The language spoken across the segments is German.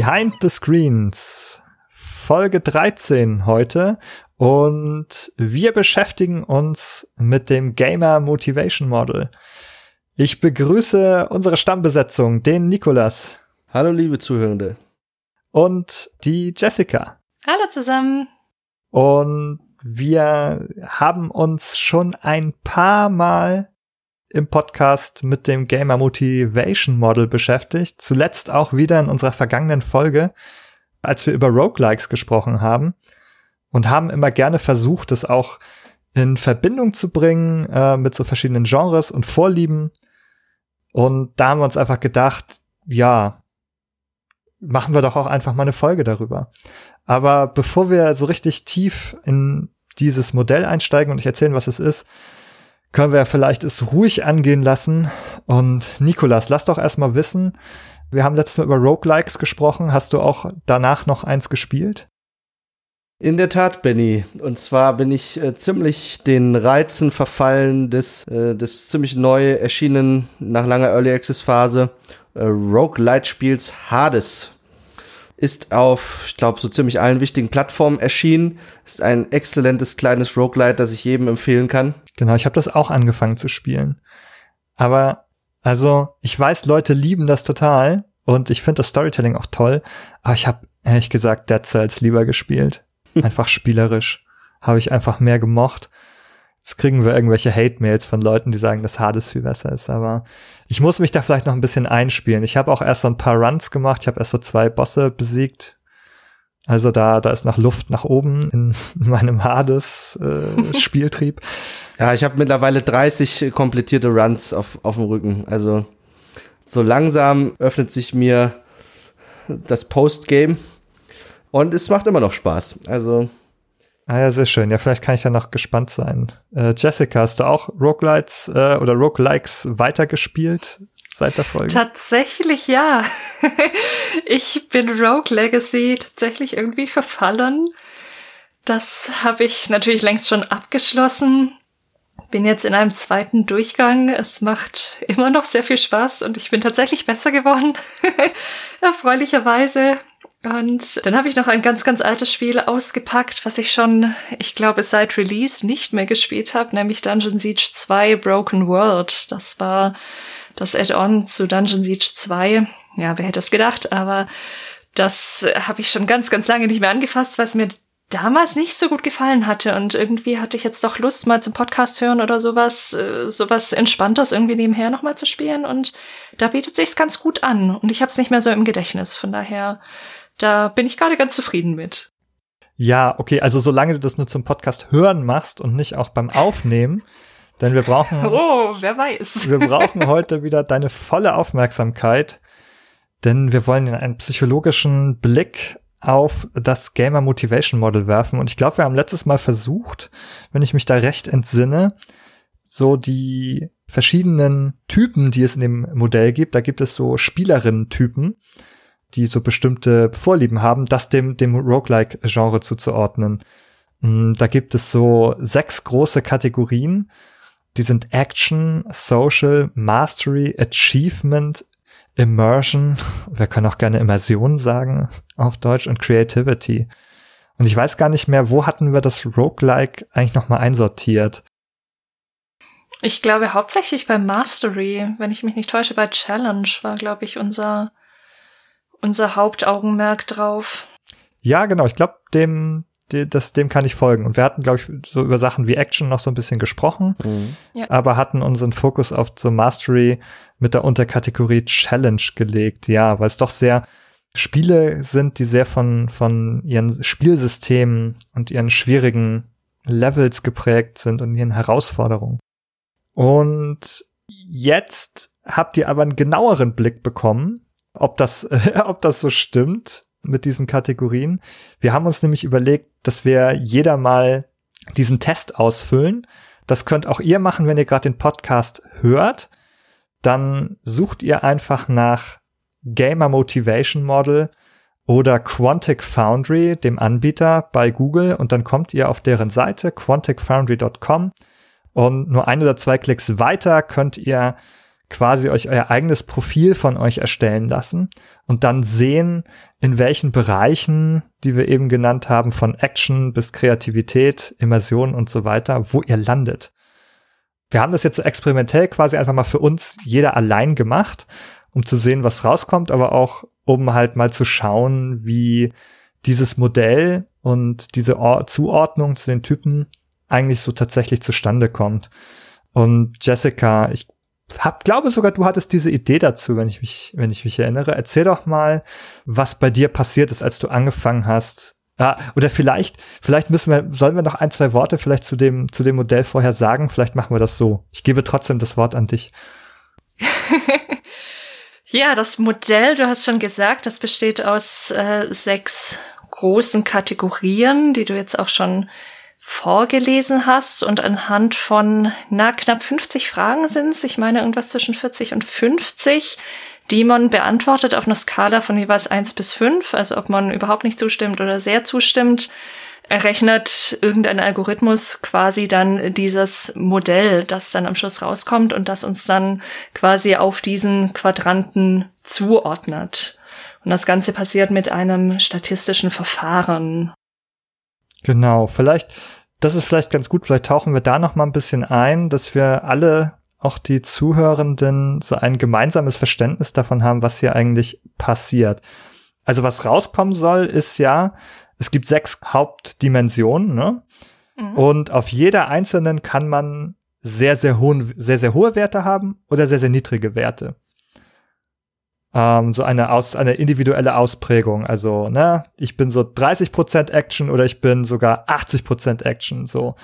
Behind the Screens, Folge 13 heute und wir beschäftigen uns mit dem Gamer Motivation Model. Ich begrüße unsere Stammbesetzung, den Nikolas. Hallo liebe Zuhörende. Und die Jessica. Hallo zusammen. Und wir haben uns schon ein paar Mal im Podcast mit dem Gamer Motivation Model beschäftigt. Zuletzt auch wieder in unserer vergangenen Folge, als wir über Roguelikes gesprochen haben. Und haben immer gerne versucht, es auch in Verbindung zu bringen äh, mit so verschiedenen Genres und Vorlieben. Und da haben wir uns einfach gedacht, ja, machen wir doch auch einfach mal eine Folge darüber. Aber bevor wir so richtig tief in dieses Modell einsteigen und ich erzählen, was es ist, können wir vielleicht es ruhig angehen lassen. Und Nikolas, lass doch erstmal wissen, wir haben letztes Mal über Roguelikes gesprochen. Hast du auch danach noch eins gespielt? In der Tat, Benny. Und zwar bin ich äh, ziemlich den Reizen verfallen des, äh, des ziemlich neu erschienenen, nach langer Early Access Phase, äh, Roguelite-Spiels Hades ist auf, ich glaube, so ziemlich allen wichtigen Plattformen erschienen. Ist ein exzellentes kleines Roguelite, das ich jedem empfehlen kann. Genau, ich habe das auch angefangen zu spielen. Aber also, ich weiß, Leute lieben das total und ich finde das Storytelling auch toll, aber ich habe ehrlich gesagt Dead Cells lieber gespielt. Einfach spielerisch. Habe ich einfach mehr gemocht. Jetzt kriegen wir irgendwelche Hate-Mails von Leuten, die sagen, dass Hades viel besser ist. Aber ich muss mich da vielleicht noch ein bisschen einspielen. Ich habe auch erst so ein paar Runs gemacht. Ich habe erst so zwei Bosse besiegt. Also da, da ist noch Luft nach oben in meinem Hades-Spieltrieb. Äh, ja, ich habe mittlerweile 30 komplettierte Runs auf, auf dem Rücken. Also so langsam öffnet sich mir das Postgame und es macht immer noch Spaß. Also Ah ja, sehr schön. Ja, vielleicht kann ich ja noch gespannt sein. Äh, Jessica, hast du auch Roguelites äh, oder Roguelikes weitergespielt seit der Folge? Tatsächlich ja. ich bin Rogue Legacy tatsächlich irgendwie verfallen. Das habe ich natürlich längst schon abgeschlossen. Bin jetzt in einem zweiten Durchgang. Es macht immer noch sehr viel Spaß und ich bin tatsächlich besser geworden. Erfreulicherweise. Und dann habe ich noch ein ganz, ganz altes Spiel ausgepackt, was ich schon, ich glaube, seit Release nicht mehr gespielt habe, nämlich Dungeon Siege 2 Broken World. Das war das Add-on zu Dungeon Siege 2. Ja, wer hätte es gedacht, aber das habe ich schon ganz, ganz lange nicht mehr angefasst, was mir damals nicht so gut gefallen hatte. Und irgendwie hatte ich jetzt doch Lust, mal zum Podcast hören oder sowas, äh, sowas Entspanntes irgendwie nebenher nochmal zu spielen. Und da bietet sich's ganz gut an. Und ich habe es nicht mehr so im Gedächtnis. Von daher da bin ich gerade ganz zufrieden mit. Ja, okay, also solange du das nur zum Podcast hören machst und nicht auch beim Aufnehmen, denn wir brauchen. Oh, wer weiß. wir brauchen heute wieder deine volle Aufmerksamkeit, denn wir wollen einen psychologischen Blick auf das Gamer Motivation Model werfen. Und ich glaube, wir haben letztes Mal versucht, wenn ich mich da recht entsinne, so die verschiedenen Typen, die es in dem Modell gibt. Da gibt es so Spielerinnen-Typen die so bestimmte Vorlieben haben, das dem, dem Roguelike-Genre zuzuordnen. Mm, da gibt es so sechs große Kategorien. Die sind Action, Social, Mastery, Achievement, Immersion. Wir können auch gerne Immersion sagen auf Deutsch und Creativity. Und ich weiß gar nicht mehr, wo hatten wir das Roguelike eigentlich nochmal einsortiert? Ich glaube hauptsächlich bei Mastery, wenn ich mich nicht täusche, bei Challenge war, glaube ich, unser unser Hauptaugenmerk drauf. Ja, genau. Ich glaube, dem, das, dem kann ich folgen. Und wir hatten, glaube ich, so über Sachen wie Action noch so ein bisschen gesprochen, mhm. ja. aber hatten unseren Fokus auf so Mastery mit der Unterkategorie Challenge gelegt. Ja, weil es doch sehr Spiele sind, die sehr von, von ihren Spielsystemen und ihren schwierigen Levels geprägt sind und ihren Herausforderungen. Und jetzt habt ihr aber einen genaueren Blick bekommen ob das, ob das so stimmt mit diesen Kategorien. Wir haben uns nämlich überlegt, dass wir jeder mal diesen Test ausfüllen. Das könnt auch ihr machen, wenn ihr gerade den Podcast hört. Dann sucht ihr einfach nach Gamer Motivation Model oder Quantic Foundry, dem Anbieter bei Google, und dann kommt ihr auf deren Seite quanticfoundry.com und nur ein oder zwei Klicks weiter könnt ihr quasi euch euer eigenes Profil von euch erstellen lassen und dann sehen, in welchen Bereichen, die wir eben genannt haben, von Action bis Kreativität, Immersion und so weiter, wo ihr landet. Wir haben das jetzt so experimentell quasi einfach mal für uns jeder allein gemacht, um zu sehen, was rauskommt, aber auch um halt mal zu schauen, wie dieses Modell und diese Or Zuordnung zu den Typen eigentlich so tatsächlich zustande kommt. Und Jessica, ich hab, glaube sogar, du hattest diese Idee dazu, wenn ich mich, wenn ich mich erinnere. Erzähl doch mal, was bei dir passiert ist, als du angefangen hast. Ah, oder vielleicht, vielleicht müssen wir, sollen wir noch ein, zwei Worte vielleicht zu dem, zu dem Modell vorher sagen? Vielleicht machen wir das so. Ich gebe trotzdem das Wort an dich. ja, das Modell, du hast schon gesagt, das besteht aus äh, sechs großen Kategorien, die du jetzt auch schon vorgelesen hast und anhand von, na, knapp 50 Fragen sind es, ich meine irgendwas zwischen 40 und 50, die man beantwortet auf einer Skala von jeweils 1 bis 5, also ob man überhaupt nicht zustimmt oder sehr zustimmt, errechnet irgendein Algorithmus quasi dann dieses Modell, das dann am Schluss rauskommt und das uns dann quasi auf diesen Quadranten zuordnet. Und das Ganze passiert mit einem statistischen Verfahren. Genau, vielleicht das ist vielleicht ganz gut. Vielleicht tauchen wir da noch mal ein bisschen ein, dass wir alle, auch die Zuhörenden, so ein gemeinsames Verständnis davon haben, was hier eigentlich passiert. Also was rauskommen soll, ist ja, es gibt sechs Hauptdimensionen, ne? Mhm. Und auf jeder einzelnen kann man sehr, sehr hohen, sehr, sehr hohe Werte haben oder sehr, sehr niedrige Werte ähm, so eine, aus, eine individuelle Ausprägung. Also, ne, ich bin so 30% Action oder ich bin sogar 80% Action. So,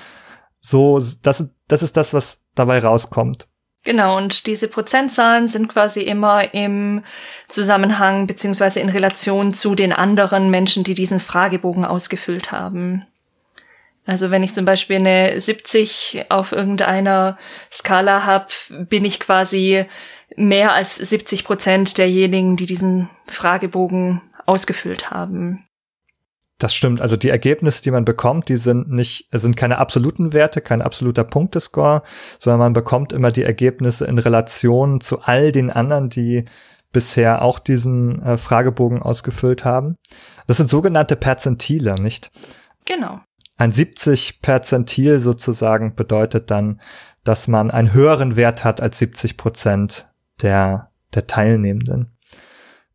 so, das, das ist das, was dabei rauskommt. Genau, und diese Prozentzahlen sind quasi immer im Zusammenhang beziehungsweise in Relation zu den anderen Menschen, die diesen Fragebogen ausgefüllt haben. Also wenn ich zum Beispiel eine 70 auf irgendeiner Skala habe, bin ich quasi mehr als 70 Prozent derjenigen, die diesen Fragebogen ausgefüllt haben. Das stimmt. Also die Ergebnisse, die man bekommt, die sind nicht, sind keine absoluten Werte, kein absoluter Punktescore, sondern man bekommt immer die Ergebnisse in Relation zu all den anderen, die bisher auch diesen äh, Fragebogen ausgefüllt haben. Das sind sogenannte Perzentile, nicht? Genau. Ein 70 Perzentil sozusagen bedeutet dann, dass man einen höheren Wert hat als 70 Prozent der, der Teilnehmenden.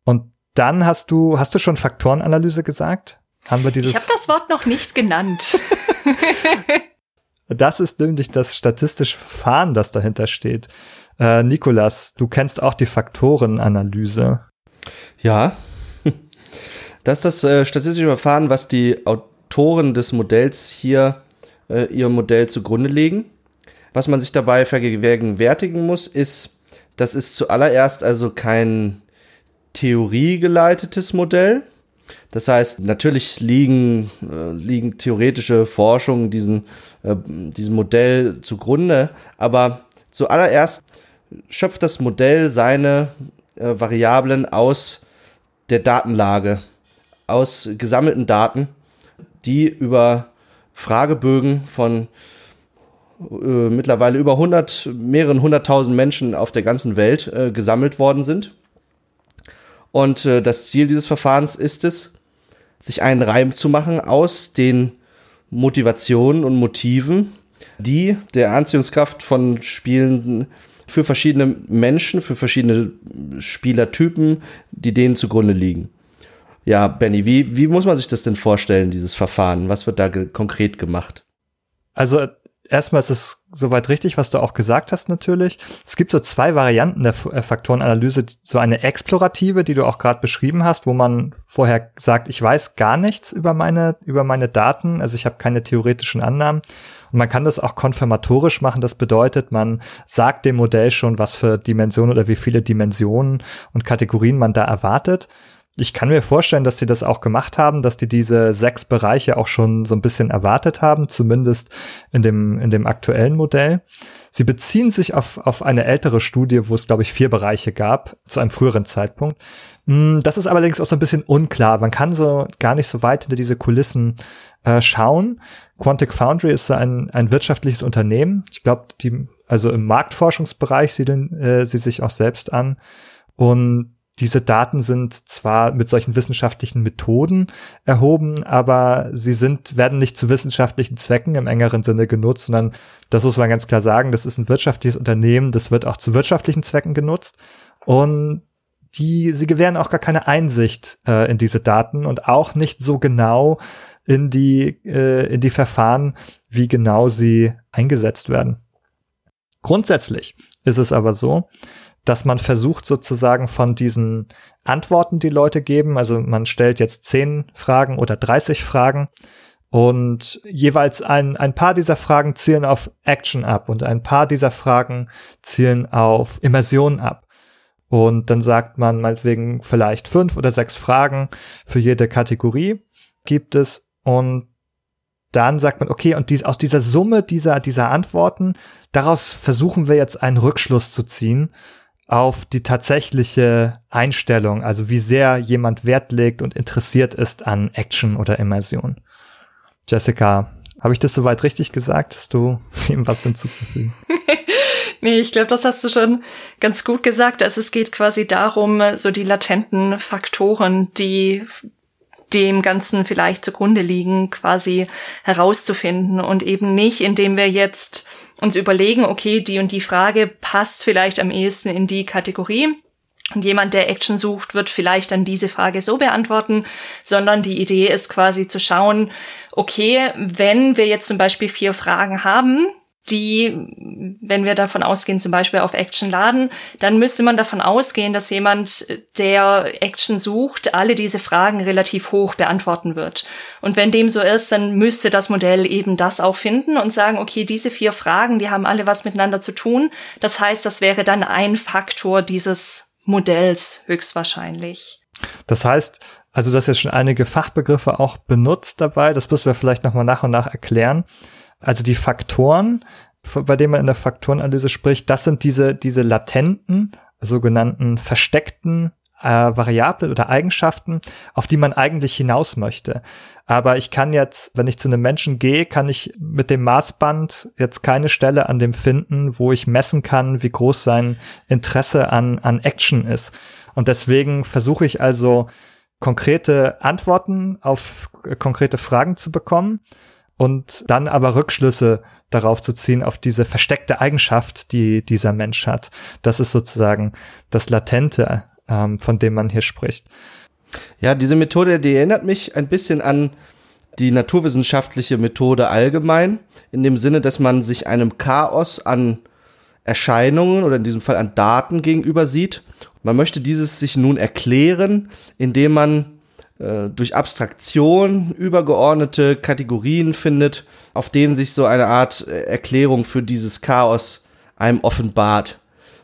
Und dann hast du, hast du schon Faktorenanalyse gesagt? Haben wir dieses. Ich habe das Wort noch nicht genannt. das ist nämlich das statistische Verfahren, das dahinter steht. Äh, Nikolas, du kennst auch die Faktorenanalyse. Ja. Das ist das äh, statistische Verfahren, was die Autoren des Modells hier äh, ihrem Modell zugrunde legen. Was man sich dabei vergegenwärtigen muss, ist, das ist zuallererst also kein theoriegeleitetes Modell. Das heißt, natürlich liegen, äh, liegen theoretische Forschungen diesen, äh, diesem Modell zugrunde, aber zuallererst schöpft das Modell seine äh, Variablen aus der Datenlage, aus gesammelten Daten, die über Fragebögen von äh, mittlerweile über 100, mehreren hunderttausend Menschen auf der ganzen Welt äh, gesammelt worden sind. Und äh, das Ziel dieses Verfahrens ist es, sich einen Reim zu machen aus den Motivationen und Motiven, die der Anziehungskraft von Spielenden für verschiedene Menschen, für verschiedene Spielertypen, die denen zugrunde liegen. Ja, Benny, wie, wie muss man sich das denn vorstellen, dieses Verfahren? Was wird da ge konkret gemacht? Also erstmal ist es soweit richtig, was du auch gesagt hast natürlich. Es gibt so zwei Varianten der äh, Faktorenanalyse. So eine explorative, die du auch gerade beschrieben hast, wo man vorher sagt, ich weiß gar nichts über meine, über meine Daten, also ich habe keine theoretischen Annahmen. Und man kann das auch konfirmatorisch machen. Das bedeutet, man sagt dem Modell schon, was für Dimensionen oder wie viele Dimensionen und Kategorien man da erwartet ich kann mir vorstellen, dass sie das auch gemacht haben, dass die diese sechs Bereiche auch schon so ein bisschen erwartet haben, zumindest in dem, in dem aktuellen Modell. Sie beziehen sich auf, auf eine ältere Studie, wo es, glaube ich, vier Bereiche gab, zu einem früheren Zeitpunkt. Hm, das ist allerdings auch so ein bisschen unklar. Man kann so gar nicht so weit hinter diese Kulissen äh, schauen. Quantic Foundry ist so ein, ein wirtschaftliches Unternehmen. Ich glaube, die, also im Marktforschungsbereich siedeln äh, sie sich auch selbst an. Und diese Daten sind zwar mit solchen wissenschaftlichen Methoden erhoben, aber sie sind, werden nicht zu wissenschaftlichen Zwecken im engeren Sinne genutzt, sondern das muss man ganz klar sagen, das ist ein wirtschaftliches Unternehmen, das wird auch zu wirtschaftlichen Zwecken genutzt. Und die, sie gewähren auch gar keine Einsicht äh, in diese Daten und auch nicht so genau in die, äh, in die Verfahren, wie genau sie eingesetzt werden. Grundsätzlich ist es aber so, dass man versucht sozusagen von diesen Antworten, die Leute geben, also man stellt jetzt zehn Fragen oder 30 Fragen und jeweils ein, ein paar dieser Fragen zielen auf Action ab und ein paar dieser Fragen zielen auf Immersion ab. Und dann sagt man meinetwegen vielleicht fünf oder sechs Fragen für jede Kategorie gibt es und dann sagt man, okay, und dies, aus dieser Summe dieser, dieser Antworten, daraus versuchen wir jetzt einen Rückschluss zu ziehen auf die tatsächliche Einstellung, also wie sehr jemand Wert legt und interessiert ist an Action oder Immersion. Jessica, habe ich das soweit richtig gesagt? Hast du dem was hinzuzufügen? nee, ich glaube, das hast du schon ganz gut gesagt. Also es geht quasi darum, so die latenten Faktoren, die dem Ganzen vielleicht zugrunde liegen, quasi herauszufinden und eben nicht, indem wir jetzt uns überlegen, okay, die und die Frage passt vielleicht am ehesten in die Kategorie. Und jemand, der Action sucht, wird vielleicht dann diese Frage so beantworten, sondern die Idee ist quasi zu schauen, okay, wenn wir jetzt zum Beispiel vier Fragen haben, die, wenn wir davon ausgehen, zum Beispiel auf Action laden, dann müsste man davon ausgehen, dass jemand, der Action sucht, alle diese Fragen relativ hoch beantworten wird. Und wenn dem so ist, dann müsste das Modell eben das auch finden und sagen, okay, diese vier Fragen, die haben alle was miteinander zu tun. Das heißt, das wäre dann ein Faktor dieses Modells höchstwahrscheinlich. Das heißt, also das jetzt schon einige Fachbegriffe auch benutzt dabei. Das müssen wir vielleicht nochmal nach und nach erklären. Also die Faktoren, bei denen man in der Faktorenanalyse spricht, das sind diese, diese latenten, sogenannten versteckten äh, Variablen oder Eigenschaften, auf die man eigentlich hinaus möchte. Aber ich kann jetzt, wenn ich zu einem Menschen gehe, kann ich mit dem Maßband jetzt keine Stelle an dem finden, wo ich messen kann, wie groß sein Interesse an, an Action ist. Und deswegen versuche ich also konkrete Antworten auf konkrete Fragen zu bekommen und dann aber Rückschlüsse darauf zu ziehen, auf diese versteckte Eigenschaft, die dieser Mensch hat. Das ist sozusagen das Latente, ähm, von dem man hier spricht. Ja, diese Methode, die erinnert mich ein bisschen an die naturwissenschaftliche Methode allgemein, in dem Sinne, dass man sich einem Chaos an Erscheinungen oder in diesem Fall an Daten gegenüber sieht. Man möchte dieses sich nun erklären, indem man äh, durch Abstraktion übergeordnete Kategorien findet, auf denen sich so eine Art äh, Erklärung für dieses Chaos einem offenbart.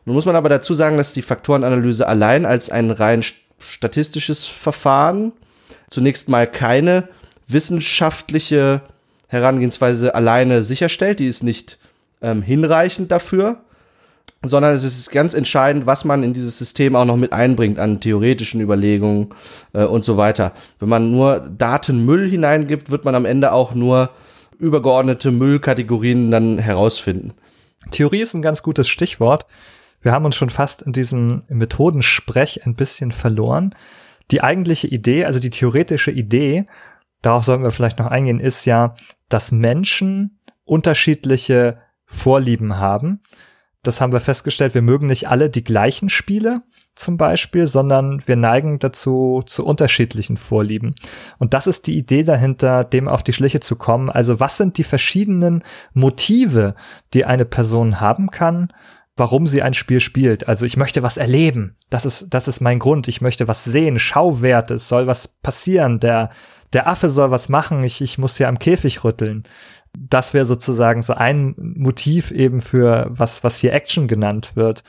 Nun muss man aber dazu sagen, dass die Faktorenanalyse allein als ein rein statistisches Verfahren zunächst mal keine wissenschaftliche Herangehensweise alleine sicherstellt. Die ist nicht ähm, hinreichend dafür sondern es ist ganz entscheidend, was man in dieses System auch noch mit einbringt an theoretischen Überlegungen äh, und so weiter. Wenn man nur Datenmüll hineingibt, wird man am Ende auch nur übergeordnete Müllkategorien dann herausfinden. Theorie ist ein ganz gutes Stichwort. Wir haben uns schon fast in diesem Methodensprech ein bisschen verloren. Die eigentliche Idee, also die theoretische Idee, darauf sollten wir vielleicht noch eingehen, ist ja, dass Menschen unterschiedliche Vorlieben haben das haben wir festgestellt, wir mögen nicht alle die gleichen Spiele zum Beispiel, sondern wir neigen dazu zu unterschiedlichen Vorlieben. Und das ist die Idee dahinter, dem auf die Schliche zu kommen. Also was sind die verschiedenen Motive, die eine Person haben kann, warum sie ein Spiel spielt. Also ich möchte was erleben. Das ist, das ist mein Grund. Ich möchte was sehen, Schauwerte, es soll was passieren. Der, der Affe soll was machen. Ich, ich muss hier am Käfig rütteln das wäre sozusagen so ein Motiv eben für was, was hier Action genannt wird.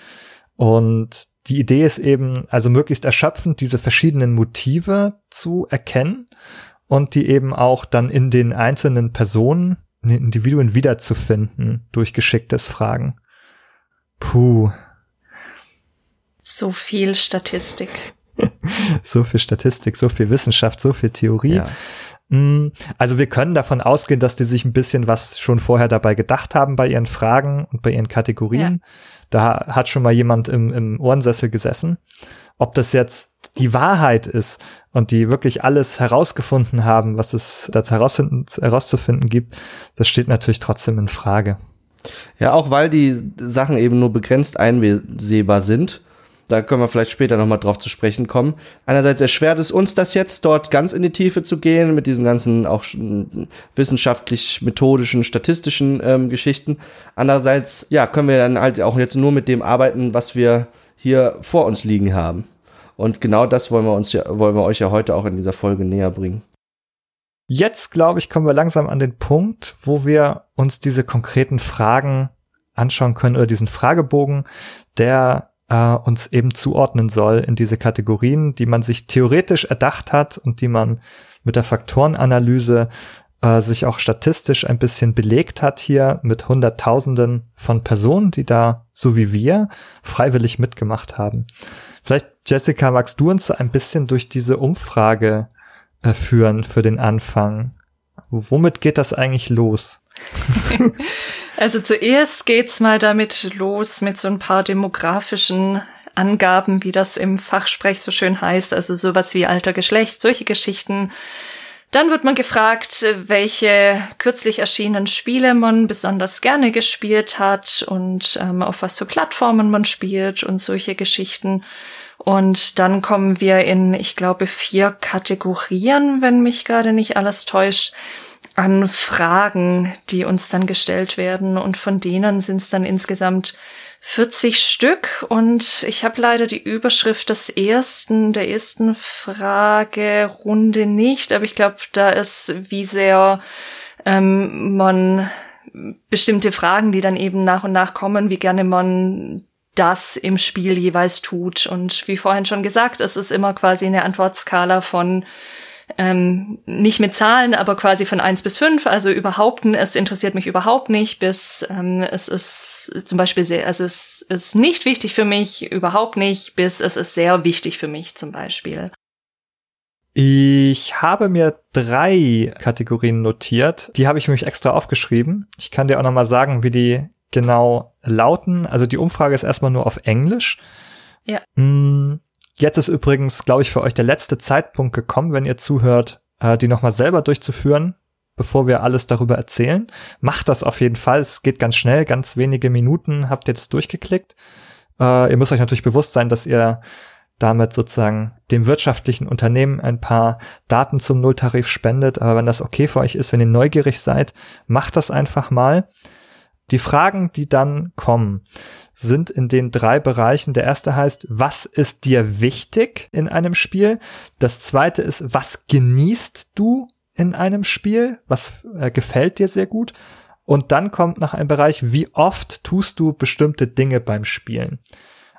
Und die Idee ist eben, also möglichst erschöpfend diese verschiedenen Motive zu erkennen und die eben auch dann in den einzelnen Personen, in den Individuen wiederzufinden durch geschicktes Fragen. Puh. So viel Statistik. so viel Statistik, so viel Wissenschaft, so viel Theorie. Ja. Mm, also wir können davon ausgehen, dass die sich ein bisschen was schon vorher dabei gedacht haben bei ihren Fragen und bei ihren Kategorien. Ja. Da hat schon mal jemand im, im Ohrensessel gesessen. Ob das jetzt die Wahrheit ist und die wirklich alles herausgefunden haben, was es da herauszufinden gibt, das steht natürlich trotzdem in Frage. Ja, auch weil die Sachen eben nur begrenzt einsehbar sind da können wir vielleicht später nochmal drauf zu sprechen kommen. Einerseits erschwert es uns das jetzt, dort ganz in die Tiefe zu gehen, mit diesen ganzen auch wissenschaftlich, methodischen, statistischen ähm, Geschichten. Andererseits, ja, können wir dann halt auch jetzt nur mit dem arbeiten, was wir hier vor uns liegen haben. Und genau das wollen wir uns ja, wollen wir euch ja heute auch in dieser Folge näher bringen. Jetzt, glaube ich, kommen wir langsam an den Punkt, wo wir uns diese konkreten Fragen anschauen können oder diesen Fragebogen, der äh, uns eben zuordnen soll in diese Kategorien, die man sich theoretisch erdacht hat und die man mit der Faktorenanalyse äh, sich auch statistisch ein bisschen belegt hat hier mit Hunderttausenden von Personen, die da, so wie wir, freiwillig mitgemacht haben. Vielleicht, Jessica, magst du uns ein bisschen durch diese Umfrage äh, führen für den Anfang? Womit geht das eigentlich los? also zuerst geht's mal damit los mit so ein paar demografischen Angaben, wie das im Fachsprech so schön heißt, also sowas wie Alter, Geschlecht, solche Geschichten. Dann wird man gefragt, welche kürzlich erschienenen Spiele man besonders gerne gespielt hat und ähm, auf was für Plattformen man spielt und solche Geschichten. Und dann kommen wir in, ich glaube, vier Kategorien, wenn mich gerade nicht alles täuscht an Fragen, die uns dann gestellt werden. Und von denen sind es dann insgesamt 40 Stück. Und ich habe leider die Überschrift des ersten, der ersten Fragerunde nicht. Aber ich glaube, da ist, wie sehr ähm, man bestimmte Fragen, die dann eben nach und nach kommen, wie gerne man das im Spiel jeweils tut. Und wie vorhin schon gesagt, es ist immer quasi eine Antwortskala von ähm, nicht mit Zahlen, aber quasi von eins bis fünf, also überhaupt, es interessiert mich überhaupt nicht, bis ähm, es ist zum Beispiel sehr, also es ist nicht wichtig für mich, überhaupt nicht, bis es ist sehr wichtig für mich zum Beispiel. Ich habe mir drei Kategorien notiert. Die habe ich nämlich extra aufgeschrieben. Ich kann dir auch nochmal sagen, wie die genau lauten. Also die Umfrage ist erstmal nur auf Englisch. Ja. Hm, Jetzt ist übrigens, glaube ich, für euch der letzte Zeitpunkt gekommen, wenn ihr zuhört, äh, die nochmal selber durchzuführen, bevor wir alles darüber erzählen. Macht das auf jeden Fall. Es geht ganz schnell, ganz wenige Minuten habt ihr das durchgeklickt. Äh, ihr müsst euch natürlich bewusst sein, dass ihr damit sozusagen dem wirtschaftlichen Unternehmen ein paar Daten zum Nulltarif spendet. Aber wenn das okay für euch ist, wenn ihr neugierig seid, macht das einfach mal. Die Fragen, die dann kommen, sind in den drei Bereichen. Der erste heißt, was ist dir wichtig in einem Spiel? Das zweite ist, was genießt du in einem Spiel? Was äh, gefällt dir sehr gut? Und dann kommt nach einem Bereich, wie oft tust du bestimmte Dinge beim Spielen?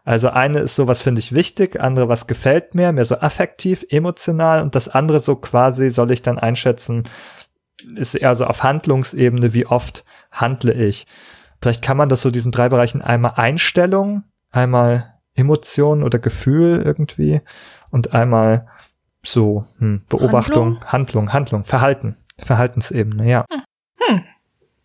Also eine ist so, was finde ich wichtig, andere, was gefällt mir, mehr so affektiv, emotional und das andere so quasi soll ich dann einschätzen, ist eher so auf Handlungsebene, wie oft handle ich. Vielleicht kann man das so diesen drei Bereichen einmal Einstellung, einmal Emotion oder Gefühl irgendwie und einmal so hm, Beobachtung, Handlung? Handlung, Handlung, Verhalten, Verhaltensebene, ja. Hm. hm.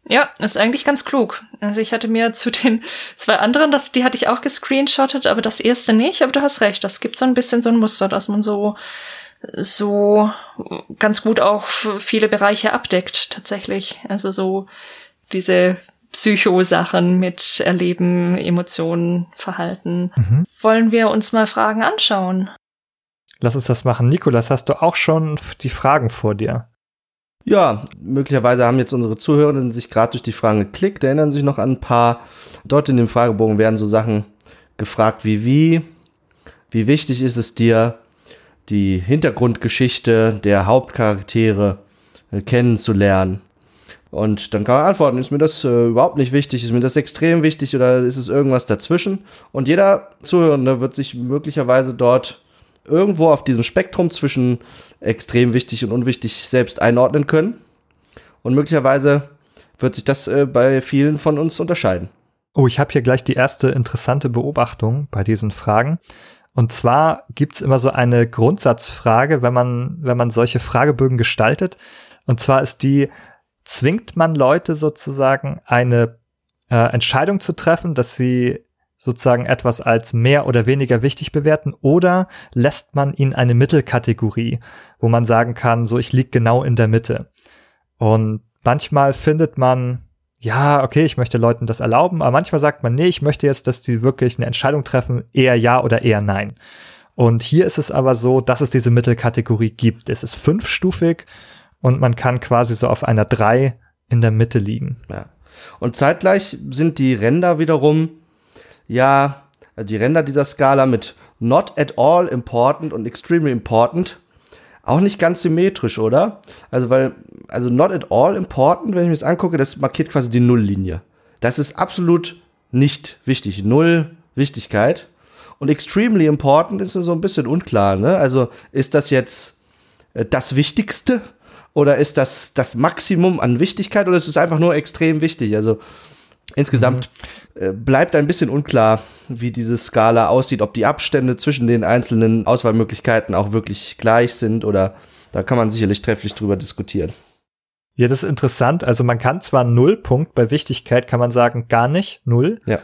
Ja, ist eigentlich ganz klug. Also ich hatte mir zu den zwei anderen, das, die hatte ich auch gescreenshottet, aber das erste nicht. Aber du hast recht, das gibt so ein bisschen so ein Muster, dass man so so ganz gut auch viele Bereiche abdeckt tatsächlich. Also so diese Psychosachen mit Erleben, Emotionen, Verhalten. Mhm. Wollen wir uns mal Fragen anschauen? Lass uns das machen. Nikolas, hast du auch schon die Fragen vor dir? Ja, möglicherweise haben jetzt unsere Zuhörenden sich gerade durch die Fragen geklickt, erinnern sich noch an ein paar. Dort in dem Fragebogen werden so Sachen gefragt wie wie, wie wichtig ist es dir, die Hintergrundgeschichte der Hauptcharaktere äh, kennenzulernen. Und dann kann man antworten, ist mir das äh, überhaupt nicht wichtig, ist mir das extrem wichtig oder ist es irgendwas dazwischen? Und jeder Zuhörende wird sich möglicherweise dort irgendwo auf diesem Spektrum zwischen extrem wichtig und unwichtig selbst einordnen können. Und möglicherweise wird sich das äh, bei vielen von uns unterscheiden. Oh, ich habe hier gleich die erste interessante Beobachtung bei diesen Fragen. Und zwar gibt's immer so eine Grundsatzfrage, wenn man, wenn man solche Fragebögen gestaltet. Und zwar ist die, zwingt man Leute sozusagen eine äh, Entscheidung zu treffen, dass sie sozusagen etwas als mehr oder weniger wichtig bewerten oder lässt man ihnen eine Mittelkategorie, wo man sagen kann, so ich lieg genau in der Mitte. Und manchmal findet man, ja, okay, ich möchte Leuten das erlauben, aber manchmal sagt man, nee, ich möchte jetzt, dass die wirklich eine Entscheidung treffen, eher ja oder eher nein. Und hier ist es aber so, dass es diese Mittelkategorie gibt. Es ist fünfstufig und man kann quasi so auf einer drei in der Mitte liegen. Ja. Und zeitgleich sind die Ränder wiederum ja, also die Ränder dieser Skala mit not at all important und extremely important auch nicht ganz symmetrisch, oder? Also, weil, also not at all important, wenn ich mir das angucke, das markiert quasi die Nulllinie. Das ist absolut nicht wichtig. Null Wichtigkeit. Und extremely important ist so ein bisschen unklar, ne? Also, ist das jetzt äh, das Wichtigste? Oder ist das das Maximum an Wichtigkeit? Oder ist es einfach nur extrem wichtig? Also, Insgesamt mhm. äh, bleibt ein bisschen unklar, wie diese Skala aussieht, ob die Abstände zwischen den einzelnen Auswahlmöglichkeiten auch wirklich gleich sind oder da kann man sicherlich trefflich drüber diskutieren. Ja, das ist interessant. Also man kann zwar Nullpunkt bei Wichtigkeit kann man sagen gar nicht, null. Ja.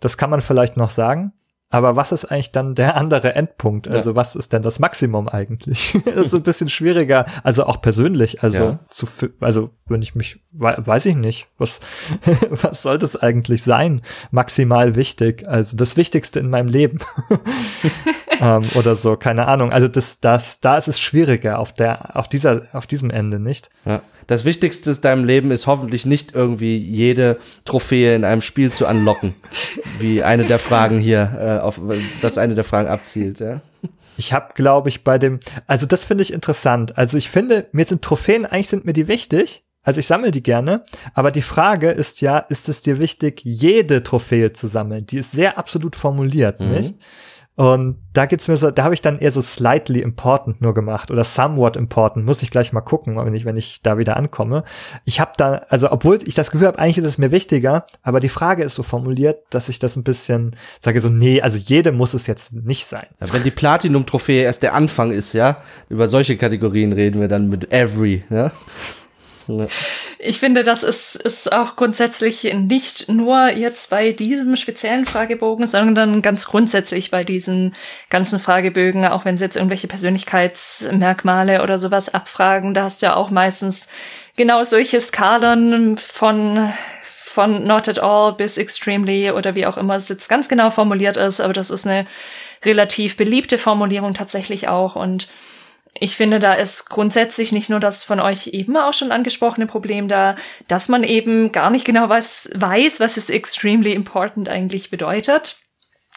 Das kann man vielleicht noch sagen. Aber was ist eigentlich dann der andere Endpunkt? Also ja. was ist denn das Maximum eigentlich? das ist ein bisschen schwieriger, also auch persönlich. Also ja. zu, also wenn ich mich, weiß ich nicht, was, was soll das eigentlich sein? Maximal wichtig, also das Wichtigste in meinem Leben. ähm, oder so, keine Ahnung. Also das, das, da ist es schwieriger auf der, auf dieser, auf diesem Ende, nicht? Ja. Das Wichtigste in deinem Leben ist hoffentlich nicht irgendwie jede Trophäe in einem Spiel zu anlocken, wie eine der Fragen hier, äh, auf das eine der Fragen abzielt. Ja. Ich habe, glaube ich, bei dem, also das finde ich interessant. Also ich finde, mir sind Trophäen eigentlich sind mir die wichtig. Also ich sammle die gerne, aber die Frage ist ja, ist es dir wichtig, jede Trophäe zu sammeln? Die ist sehr absolut formuliert, mhm. nicht? Und da geht's mir so, da habe ich dann eher so slightly important nur gemacht oder somewhat important. Muss ich gleich mal gucken, wenn ich, wenn ich da wieder ankomme. Ich habe da, also obwohl ich das Gefühl habe, eigentlich ist es mir wichtiger, aber die Frage ist so formuliert, dass ich das ein bisschen sage so, nee, also jede muss es jetzt nicht sein. Ja, wenn die Platinum-Trophäe erst der Anfang ist, ja, über solche Kategorien reden wir dann mit every, ja. Ich finde, das ist, ist auch grundsätzlich nicht nur jetzt bei diesem speziellen Fragebogen, sondern ganz grundsätzlich bei diesen ganzen Fragebögen, auch wenn sie jetzt irgendwelche Persönlichkeitsmerkmale oder sowas abfragen, da hast du ja auch meistens genau solche Skalen von von not at all bis extremely oder wie auch immer es jetzt ganz genau formuliert ist, aber das ist eine relativ beliebte Formulierung tatsächlich auch. Und ich finde, da ist grundsätzlich nicht nur das von euch eben auch schon angesprochene Problem da, dass man eben gar nicht genau was weiß, was es extremely important eigentlich bedeutet,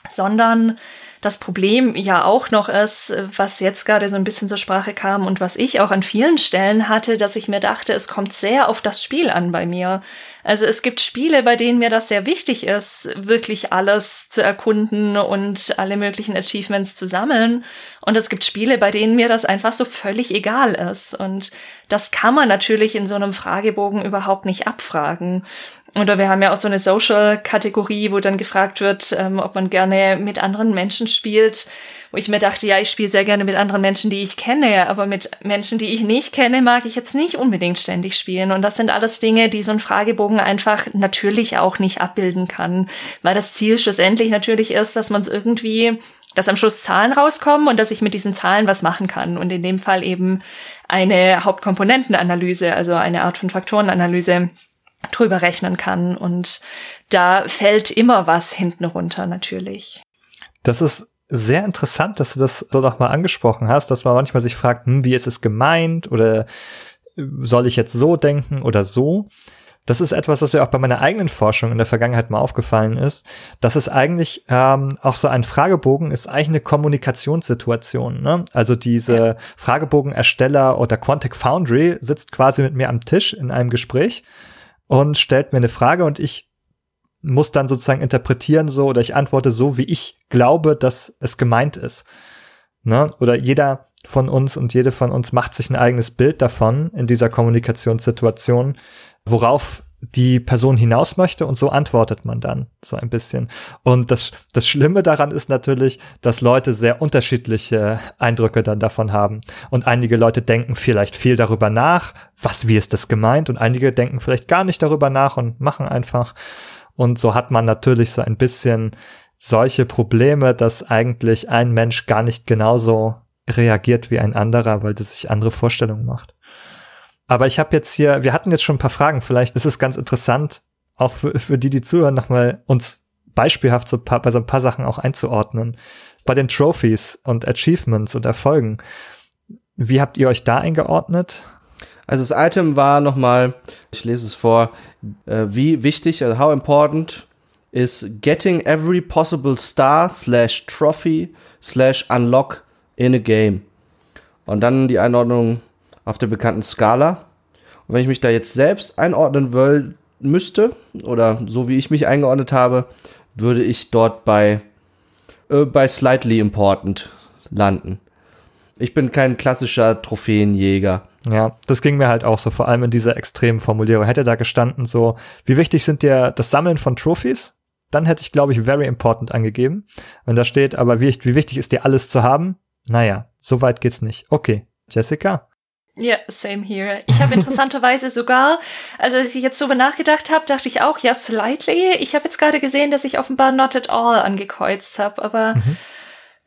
sondern das Problem ja auch noch ist, was jetzt gerade so ein bisschen zur Sprache kam und was ich auch an vielen Stellen hatte, dass ich mir dachte, es kommt sehr auf das Spiel an bei mir. Also es gibt Spiele, bei denen mir das sehr wichtig ist, wirklich alles zu erkunden und alle möglichen Achievements zu sammeln. Und es gibt Spiele, bei denen mir das einfach so völlig egal ist. Und das kann man natürlich in so einem Fragebogen überhaupt nicht abfragen. Oder wir haben ja auch so eine Social-Kategorie, wo dann gefragt wird, ähm, ob man gerne mit anderen Menschen spielt. Wo ich mir dachte, ja, ich spiele sehr gerne mit anderen Menschen, die ich kenne, aber mit Menschen, die ich nicht kenne, mag ich jetzt nicht unbedingt ständig spielen. Und das sind alles Dinge, die so ein Fragebogen einfach natürlich auch nicht abbilden kann. Weil das Ziel schlussendlich natürlich ist, dass man es irgendwie dass am Schluss Zahlen rauskommen und dass ich mit diesen Zahlen was machen kann. Und in dem Fall eben eine Hauptkomponentenanalyse, also eine Art von Faktorenanalyse drüber rechnen kann. Und da fällt immer was hinten runter natürlich. Das ist sehr interessant, dass du das so doch mal angesprochen hast, dass man manchmal sich fragt, hm, wie ist es gemeint oder soll ich jetzt so denken oder so? Das ist etwas, was mir auch bei meiner eigenen Forschung in der Vergangenheit mal aufgefallen ist, dass es eigentlich ähm, auch so ein Fragebogen ist eigentlich eine Kommunikationssituation. Ne? Also diese. Fragebogenersteller oder Quantic Foundry sitzt quasi mit mir am Tisch in einem Gespräch und stellt mir eine Frage und ich muss dann sozusagen interpretieren so oder ich antworte so, wie ich glaube, dass es gemeint ist. Ne? Oder jeder von uns und jede von uns macht sich ein eigenes Bild davon in dieser Kommunikationssituation, worauf die Person hinaus möchte und so antwortet man dann so ein bisschen. Und das, das Schlimme daran ist natürlich, dass Leute sehr unterschiedliche Eindrücke dann davon haben. Und einige Leute denken vielleicht viel darüber nach, was, wie ist das gemeint? Und einige denken vielleicht gar nicht darüber nach und machen einfach. Und so hat man natürlich so ein bisschen solche Probleme, dass eigentlich ein Mensch gar nicht genauso reagiert wie ein anderer, weil das sich andere Vorstellungen macht. Aber ich habe jetzt hier, wir hatten jetzt schon ein paar Fragen, vielleicht ist es ganz interessant, auch für, für die, die zuhören, nochmal uns beispielhaft so paar, bei so ein paar Sachen auch einzuordnen. Bei den Trophies und Achievements und Erfolgen. Wie habt ihr euch da eingeordnet? Also das Item war nochmal, ich lese es vor, äh, wie wichtig, also how important is getting every possible star slash trophy slash unlock in a game. Und dann die Einordnung auf der bekannten Skala. Und wenn ich mich da jetzt selbst einordnen will, müsste, oder so wie ich mich eingeordnet habe, würde ich dort bei, äh, bei slightly important landen. Ich bin kein klassischer Trophäenjäger. Ja, das ging mir halt auch so, vor allem in dieser extremen Formulierung. Hätte da gestanden so, wie wichtig sind dir das Sammeln von Trophies? Dann hätte ich, glaube ich, very important angegeben. Wenn da steht, aber wie, wie wichtig ist dir alles zu haben? Naja, so weit geht's nicht. Okay, Jessica? Ja, same here. Ich habe interessanterweise sogar, also als ich jetzt so nachgedacht habe, dachte ich auch, ja, slightly. Ich habe jetzt gerade gesehen, dass ich offenbar not at all angekreuzt habe, aber mhm.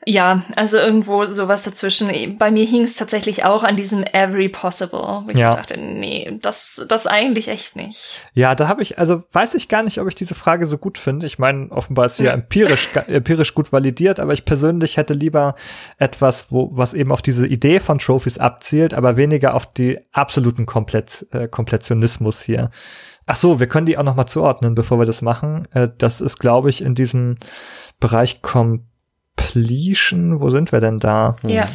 Ja, also irgendwo sowas dazwischen. Bei mir hing es tatsächlich auch an diesem Every Possible, wo ich ja. dachte, nee, das, das eigentlich echt nicht. Ja, da habe ich, also weiß ich gar nicht, ob ich diese Frage so gut finde. Ich meine, offenbar ist sie ja empirisch, empirisch gut validiert, aber ich persönlich hätte lieber etwas, wo, was eben auf diese Idee von Trophies abzielt, aber weniger auf die absoluten Komplett, äh, Komplettionismus hier. Ach so, wir können die auch noch mal zuordnen, bevor wir das machen. Äh, das ist, glaube ich, in diesem Bereich kommt Completion, wo sind wir denn da? Ja.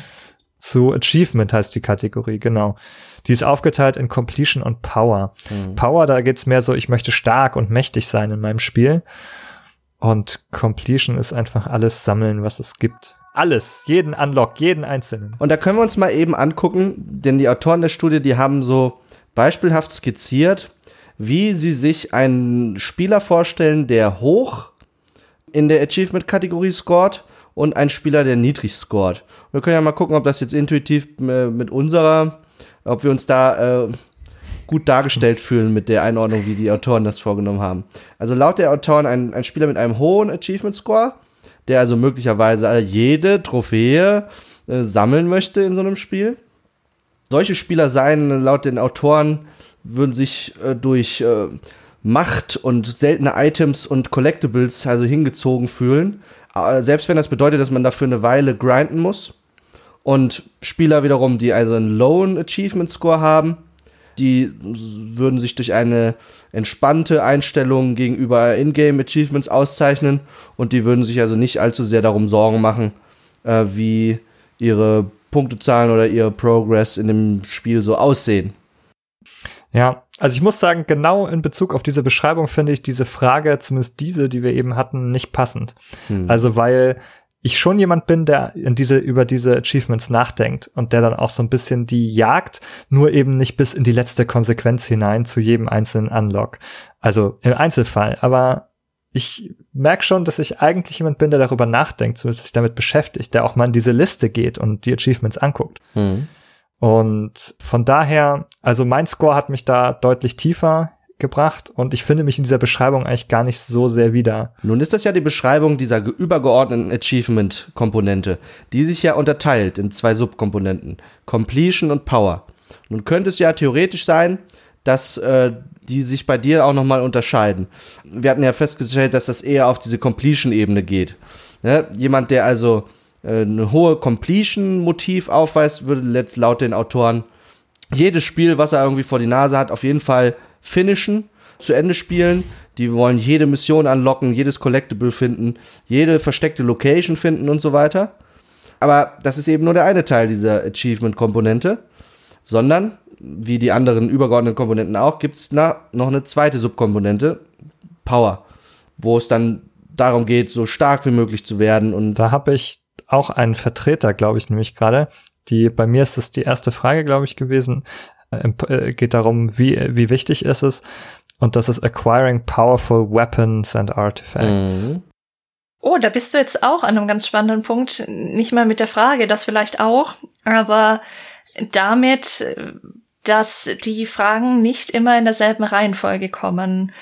Zu Achievement heißt die Kategorie, genau. Die ist aufgeteilt in Completion und Power. Mhm. Power, da geht's mehr so, ich möchte stark und mächtig sein in meinem Spiel. Und Completion ist einfach alles sammeln, was es gibt. Alles, jeden Unlock, jeden einzelnen. Und da können wir uns mal eben angucken, denn die Autoren der Studie, die haben so beispielhaft skizziert, wie sie sich einen Spieler vorstellen, der hoch in der Achievement-Kategorie scored und ein Spieler, der niedrig scored. Wir können ja mal gucken, ob das jetzt intuitiv äh, mit unserer, ob wir uns da äh, gut dargestellt fühlen mit der Einordnung, wie die Autoren das vorgenommen haben. Also laut der Autoren ein, ein Spieler mit einem hohen Achievement Score, der also möglicherweise jede Trophäe äh, sammeln möchte in so einem Spiel. Solche Spieler seien laut den Autoren würden sich äh, durch äh, Macht und seltene Items und Collectibles also hingezogen fühlen selbst wenn das bedeutet, dass man dafür eine Weile grinden muss. Und Spieler wiederum, die also einen Lowen Achievement Score haben, die würden sich durch eine entspannte Einstellung gegenüber Ingame Achievements auszeichnen und die würden sich also nicht allzu sehr darum Sorgen machen, äh, wie ihre Punktezahlen oder ihr Progress in dem Spiel so aussehen. Ja, also ich muss sagen, genau in Bezug auf diese Beschreibung finde ich diese Frage, zumindest diese, die wir eben hatten, nicht passend. Hm. Also weil ich schon jemand bin, der in diese, über diese Achievements nachdenkt und der dann auch so ein bisschen die jagt, nur eben nicht bis in die letzte Konsequenz hinein zu jedem einzelnen Unlock. Also im Einzelfall. Aber ich merke schon, dass ich eigentlich jemand bin, der darüber nachdenkt, zumindest sich damit beschäftigt, der auch mal in diese Liste geht und die Achievements anguckt. Hm. Und von daher, also mein Score hat mich da deutlich tiefer gebracht und ich finde mich in dieser Beschreibung eigentlich gar nicht so sehr wieder. Nun ist das ja die Beschreibung dieser übergeordneten Achievement-Komponente, die sich ja unterteilt in zwei Subkomponenten, Completion und Power. Nun könnte es ja theoretisch sein, dass äh, die sich bei dir auch nochmal unterscheiden. Wir hatten ja festgestellt, dass das eher auf diese Completion-Ebene geht. Ja, jemand, der also eine hohe Completion-Motiv aufweist, würde letzt laut den Autoren jedes Spiel, was er irgendwie vor die Nase hat, auf jeden Fall finishen, zu Ende spielen. Die wollen jede Mission anlocken, jedes Collectible finden, jede versteckte Location finden und so weiter. Aber das ist eben nur der eine Teil dieser Achievement-Komponente, sondern, wie die anderen übergeordneten Komponenten auch, gibt es noch eine zweite Subkomponente, Power, wo es dann darum geht, so stark wie möglich zu werden. Und da habe ich auch einen Vertreter, glaube ich, nämlich gerade. Die, bei mir ist es die erste Frage, glaube ich, gewesen. Äh, äh, geht darum, wie, wie wichtig ist es. Und das ist Acquiring Powerful Weapons and Artifacts. Mhm. Oh, da bist du jetzt auch an einem ganz spannenden Punkt. Nicht mal mit der Frage, das vielleicht auch, aber damit, dass die Fragen nicht immer in derselben Reihenfolge kommen.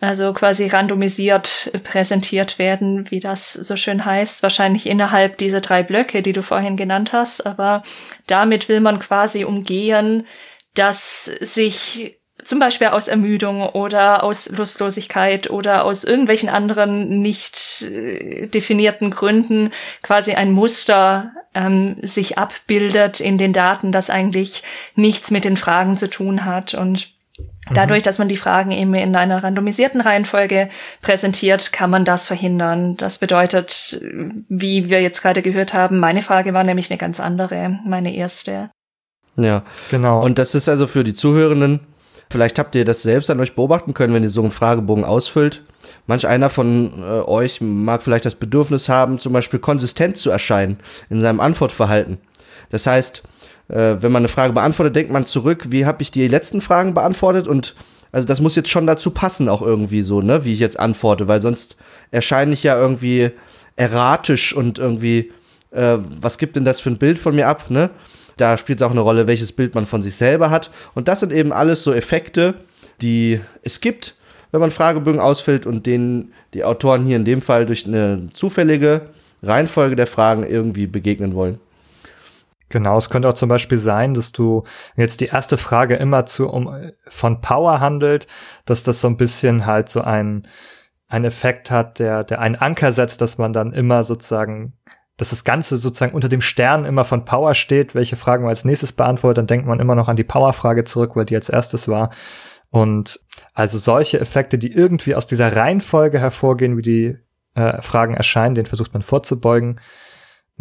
Also quasi randomisiert präsentiert werden, wie das so schön heißt, wahrscheinlich innerhalb dieser drei Blöcke, die du vorhin genannt hast. Aber damit will man quasi umgehen, dass sich zum Beispiel aus Ermüdung oder aus Lustlosigkeit oder aus irgendwelchen anderen nicht äh, definierten Gründen quasi ein Muster ähm, sich abbildet in den Daten, das eigentlich nichts mit den Fragen zu tun hat. Und. Dadurch, dass man die Fragen eben in einer randomisierten Reihenfolge präsentiert, kann man das verhindern. Das bedeutet, wie wir jetzt gerade gehört haben, meine Frage war nämlich eine ganz andere, meine erste. Ja, genau. Und das ist also für die Zuhörenden Vielleicht habt ihr das selbst an euch beobachten können, wenn ihr so einen Fragebogen ausfüllt. Manch einer von äh, euch mag vielleicht das Bedürfnis haben, zum Beispiel konsistent zu erscheinen in seinem Antwortverhalten. Das heißt, äh, wenn man eine Frage beantwortet, denkt man zurück, wie habe ich die letzten Fragen beantwortet und also das muss jetzt schon dazu passen, auch irgendwie so, ne, wie ich jetzt antworte, weil sonst erscheine ich ja irgendwie erratisch und irgendwie, äh, was gibt denn das für ein Bild von mir ab, ne? Da spielt es auch eine Rolle, welches Bild man von sich selber hat. Und das sind eben alles so Effekte, die es gibt, wenn man Fragebögen ausfüllt und denen die Autoren hier in dem Fall durch eine zufällige Reihenfolge der Fragen irgendwie begegnen wollen. Genau, es könnte auch zum Beispiel sein, dass du jetzt die erste Frage immer zu um von Power handelt, dass das so ein bisschen halt so ein ein Effekt hat, der der einen Anker setzt, dass man dann immer sozusagen dass das Ganze sozusagen unter dem Stern immer von Power steht, welche Fragen man als nächstes beantwortet, dann denkt man immer noch an die Power-Frage zurück, weil die als erstes war. Und also solche Effekte, die irgendwie aus dieser Reihenfolge hervorgehen, wie die äh, Fragen erscheinen, den versucht man vorzubeugen.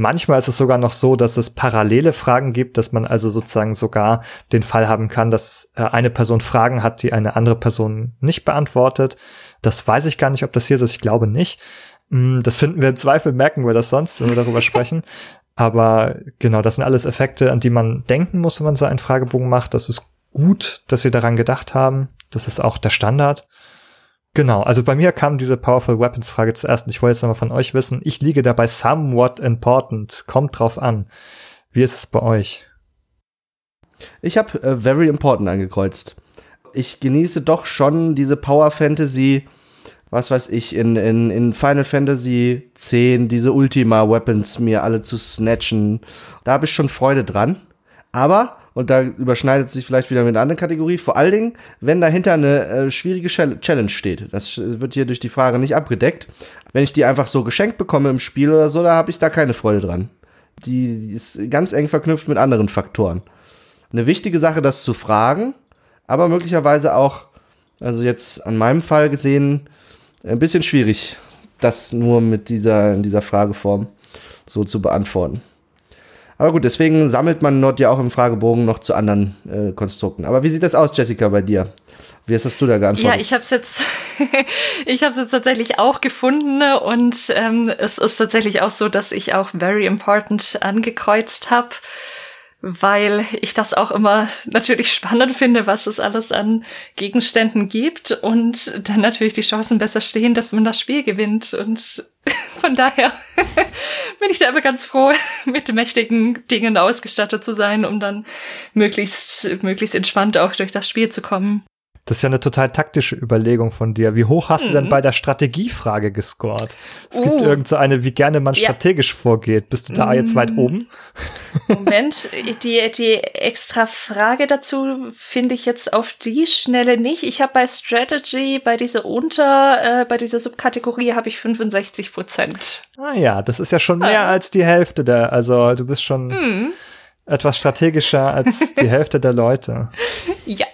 Manchmal ist es sogar noch so, dass es parallele Fragen gibt, dass man also sozusagen sogar den Fall haben kann, dass äh, eine Person Fragen hat, die eine andere Person nicht beantwortet. Das weiß ich gar nicht, ob das hier ist. Ich glaube nicht. Mm, das finden wir im Zweifel, merken wir das sonst, wenn wir darüber sprechen. Aber genau, das sind alles Effekte, an die man denken muss, wenn man so einen Fragebogen macht. Das ist gut, dass sie daran gedacht haben. Das ist auch der Standard. Genau, also bei mir kam diese Powerful Weapons Frage zuerst und ich wollte jetzt nochmal von euch wissen. Ich liege dabei somewhat important. Kommt drauf an. Wie ist es bei euch? Ich habe äh, very important angekreuzt. Ich genieße doch schon diese Power Fantasy was weiß ich, in, in, in Final Fantasy X diese Ultima Weapons mir alle zu snatchen. Da habe ich schon Freude dran. Aber, und da überschneidet sich vielleicht wieder mit einer anderen Kategorie, vor allen Dingen, wenn dahinter eine äh, schwierige Challenge steht. Das wird hier durch die Frage nicht abgedeckt. Wenn ich die einfach so geschenkt bekomme im Spiel oder so, da habe ich da keine Freude dran. Die ist ganz eng verknüpft mit anderen Faktoren. Eine wichtige Sache, das zu fragen, aber möglicherweise auch, also jetzt an meinem Fall gesehen, ein bisschen schwierig, das nur mit dieser, in dieser Frageform so zu beantworten. Aber gut, deswegen sammelt man dort ja auch im Fragebogen noch zu anderen äh, Konstrukten. Aber wie sieht das aus, Jessica, bei dir? Wie hast du da geantwortet? Ja, ich habe es jetzt, ich habe jetzt tatsächlich auch gefunden und ähm, es ist tatsächlich auch so, dass ich auch very important angekreuzt habe weil ich das auch immer natürlich spannend finde, was es alles an Gegenständen gibt und dann natürlich die Chancen besser stehen, dass man das Spiel gewinnt. Und von daher bin ich da immer ganz froh, mit mächtigen Dingen ausgestattet zu sein, um dann möglichst, möglichst entspannt auch durch das Spiel zu kommen. Das ist ja eine total taktische Überlegung von dir. Wie hoch hast mhm. du denn mhm. bei der Strategiefrage gescored? Es uh. gibt irgend so eine, wie gerne man strategisch ja. vorgeht. Bist du da mhm. jetzt weit oben? Moment, die, die extra Frage dazu finde ich jetzt auf die Schnelle nicht. Ich habe bei Strategy, bei dieser Unter, äh, bei dieser Subkategorie habe ich 65 Prozent. Ah ja, das ist ja schon mehr ah. als die Hälfte der, also du bist schon mhm. etwas strategischer als die Hälfte der Leute. Ja.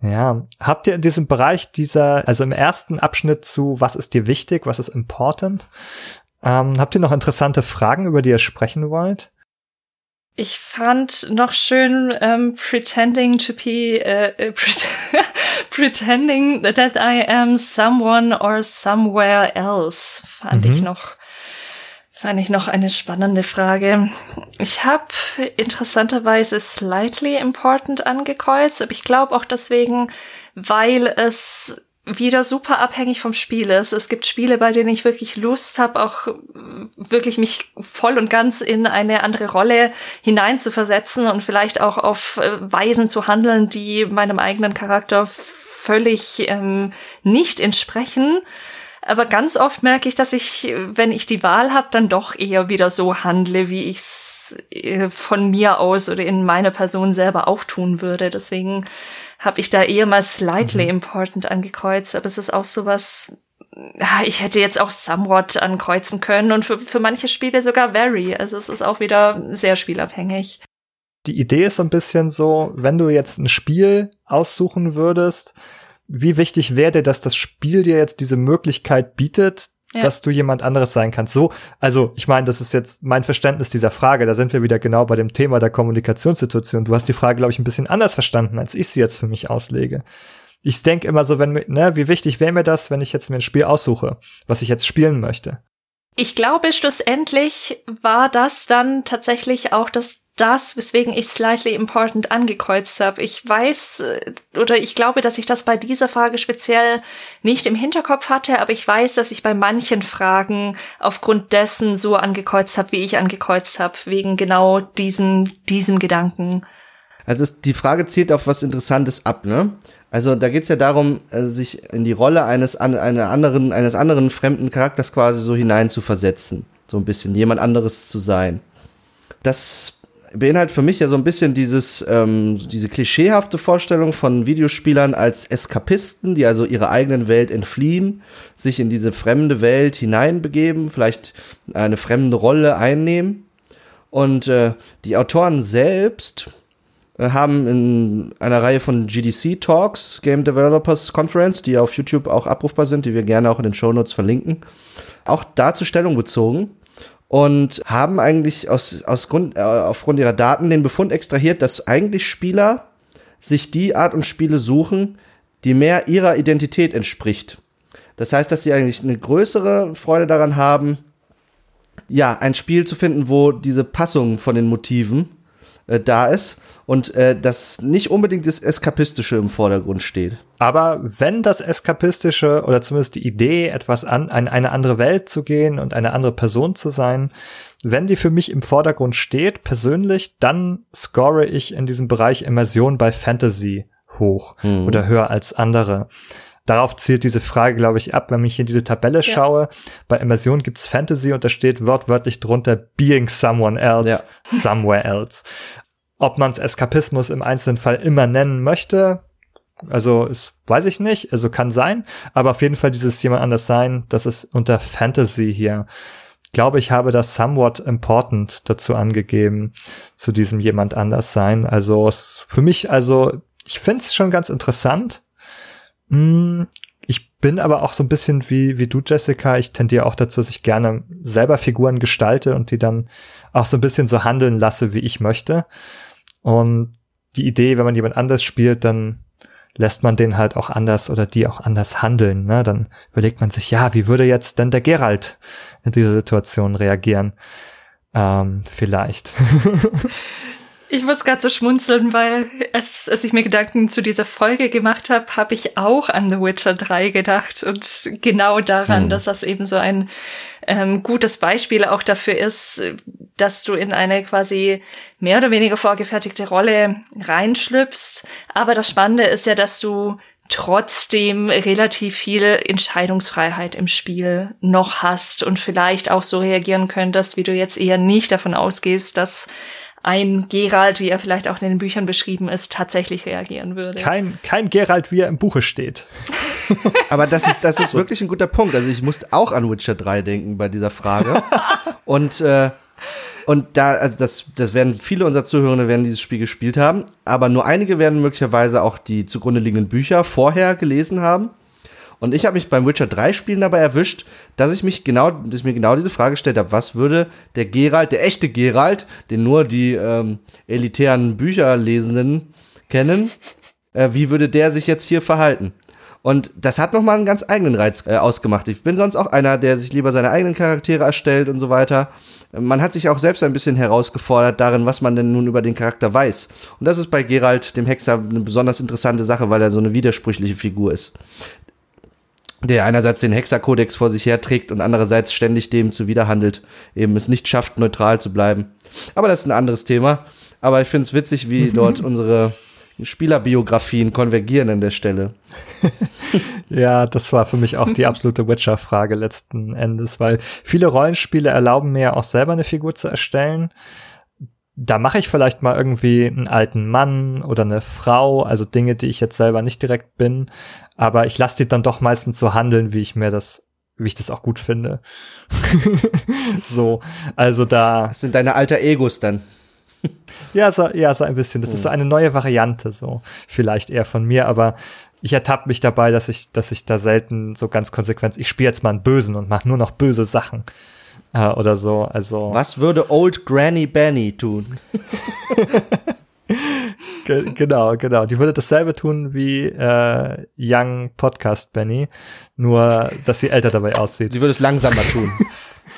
Ja, habt ihr in diesem Bereich dieser, also im ersten Abschnitt zu, was ist dir wichtig, was ist important, ähm, habt ihr noch interessante Fragen, über die ihr sprechen wollt? Ich fand noch schön ähm, pretending to be uh, pretending that I am someone or somewhere else fand mhm. ich noch Fand ich noch eine spannende Frage. Ich habe interessanterweise slightly important angekreuzt, aber ich glaube auch deswegen, weil es wieder super abhängig vom Spiel ist. Es gibt Spiele, bei denen ich wirklich Lust habe, auch wirklich mich voll und ganz in eine andere Rolle hineinzuversetzen und vielleicht auch auf äh, Weisen zu handeln, die meinem eigenen Charakter völlig ähm, nicht entsprechen. Aber ganz oft merke ich, dass ich, wenn ich die Wahl habe, dann doch eher wieder so handle, wie ich es äh, von mir aus oder in meiner Person selber auch tun würde. Deswegen habe ich da eher mal slightly mhm. important angekreuzt. Aber es ist auch sowas, ich hätte jetzt auch somewhat ankreuzen können und für, für manche Spiele sogar very. Also es ist auch wieder sehr spielabhängig. Die Idee ist so ein bisschen so, wenn du jetzt ein Spiel aussuchen würdest, wie wichtig wäre dir, dass das Spiel dir jetzt diese Möglichkeit bietet, ja. dass du jemand anderes sein kannst. So, also ich meine, das ist jetzt mein Verständnis dieser Frage. Da sind wir wieder genau bei dem Thema der Kommunikationssituation. Du hast die Frage, glaube ich, ein bisschen anders verstanden, als ich sie jetzt für mich auslege. Ich denke immer so, wenn ne, wie wichtig wäre mir das, wenn ich jetzt mir ein Spiel aussuche, was ich jetzt spielen möchte. Ich glaube, schlussendlich war das dann tatsächlich auch das das, weswegen ich slightly important angekreuzt habe. Ich weiß äh, oder ich glaube, dass ich das bei dieser Frage speziell nicht im Hinterkopf hatte, aber ich weiß, dass ich bei manchen Fragen aufgrund dessen so angekreuzt habe, wie ich angekreuzt habe, wegen genau diesen diesem Gedanken. Also es, die Frage zielt auf was Interessantes ab, ne? Also da geht's ja darum, äh, sich in die Rolle eines einer anderen eines anderen fremden Charakters quasi so hineinzuversetzen, so ein bisschen jemand anderes zu sein. Das beinhaltet für mich ja so ein bisschen dieses, ähm, diese klischeehafte Vorstellung von Videospielern als Eskapisten, die also ihrer eigenen Welt entfliehen, sich in diese fremde Welt hineinbegeben, vielleicht eine fremde Rolle einnehmen. Und äh, die Autoren selbst äh, haben in einer Reihe von GDC Talks, Game Developers Conference, die auf YouTube auch abrufbar sind, die wir gerne auch in den Show Notes verlinken, auch dazu Stellung bezogen und haben eigentlich aus, aus Grund, äh, aufgrund ihrer Daten den Befund extrahiert, dass eigentlich Spieler sich die Art und Spiele suchen, die mehr ihrer Identität entspricht. Das heißt, dass sie eigentlich eine größere Freude daran haben, ja, ein Spiel zu finden, wo diese Passung von den Motiven äh, da ist und äh, dass nicht unbedingt das Eskapistische im Vordergrund steht. Aber wenn das Eskapistische oder zumindest die Idee, etwas an, in eine andere Welt zu gehen und eine andere Person zu sein, wenn die für mich im Vordergrund steht, persönlich, dann score ich in diesem Bereich Immersion bei Fantasy hoch hm. oder höher als andere darauf zielt diese Frage, glaube ich, ab, wenn ich in diese Tabelle ja. schaue. Bei Immersion gibt's Fantasy und da steht wortwörtlich drunter Being Someone Else, ja. Somewhere Else. Ob man es Eskapismus im einzelnen Fall immer nennen möchte, also ist, weiß ich nicht, also kann sein, aber auf jeden Fall dieses jemand anders sein, das ist unter Fantasy hier. Glaube ich, habe das somewhat important dazu angegeben, zu diesem jemand anders sein. Also es, für mich, also ich finde es schon ganz interessant. Hm, ich bin aber auch so ein bisschen wie, wie du, Jessica. Ich tendiere auch dazu, dass ich gerne selber Figuren gestalte und die dann auch so ein bisschen so handeln lasse, wie ich möchte. Und die Idee, wenn man jemand anders spielt, dann lässt man den halt auch anders oder die auch anders handeln. Ne? Dann überlegt man sich, ja, wie würde jetzt denn der Gerald in dieser Situation reagieren? Ähm, vielleicht. Ich muss gerade so schmunzeln, weil es, als ich mir Gedanken zu dieser Folge gemacht habe, habe ich auch an The Witcher 3 gedacht und genau daran, hm. dass das eben so ein ähm, gutes Beispiel auch dafür ist, dass du in eine quasi mehr oder weniger vorgefertigte Rolle reinschlüpfst. Aber das Spannende ist ja, dass du trotzdem relativ viel Entscheidungsfreiheit im Spiel noch hast und vielleicht auch so reagieren könntest, wie du jetzt eher nicht davon ausgehst, dass ein Gerald, wie er vielleicht auch in den Büchern beschrieben ist, tatsächlich reagieren würde. Kein, kein Gerald, wie er im Buche steht. Aber das ist, das ist wirklich ein guter Punkt. Also ich musste auch an Witcher 3 denken bei dieser Frage. Und, äh, und da, also das, das werden viele unserer Zuhörer werden dieses Spiel gespielt haben, aber nur einige werden möglicherweise auch die zugrunde liegenden Bücher vorher gelesen haben. Und ich habe mich beim Witcher 3 Spielen dabei erwischt, dass ich mich genau, dass ich mir genau diese Frage gestellt habe, was würde der Geralt, der echte Geralt, den nur die ähm, elitären Bücherlesenden kennen, äh, wie würde der sich jetzt hier verhalten? Und das hat nochmal einen ganz eigenen Reiz äh, ausgemacht. Ich bin sonst auch einer, der sich lieber seine eigenen Charaktere erstellt und so weiter. Man hat sich auch selbst ein bisschen herausgefordert darin, was man denn nun über den Charakter weiß. Und das ist bei Geralt, dem Hexer, eine besonders interessante Sache, weil er so eine widersprüchliche Figur ist der einerseits den Hexerkodex vor sich herträgt und andererseits ständig dem zuwiderhandelt, eben es nicht schafft, neutral zu bleiben. Aber das ist ein anderes Thema. Aber ich finde es witzig, wie dort unsere Spielerbiografien konvergieren an der Stelle. ja, das war für mich auch die absolute Witcher-Frage letzten Endes, weil viele Rollenspiele erlauben mir auch selber eine Figur zu erstellen da mache ich vielleicht mal irgendwie einen alten Mann oder eine Frau, also Dinge, die ich jetzt selber nicht direkt bin, aber ich lasse die dann doch meistens so handeln, wie ich mir das wie ich das auch gut finde. so, also da. Das sind deine alter Egos dann. ja, so, ja, so ein bisschen. Das hm. ist so eine neue Variante, so vielleicht eher von mir, aber ich ertappe mich dabei, dass ich, dass ich da selten so ganz konsequent, ich spiele jetzt mal einen Bösen und mache nur noch böse Sachen äh, oder so. Also was würde Old Granny Benny tun? genau, genau. Die würde dasselbe tun wie äh, Young Podcast Benny, nur dass sie älter dabei aussieht. Sie würde es langsamer tun.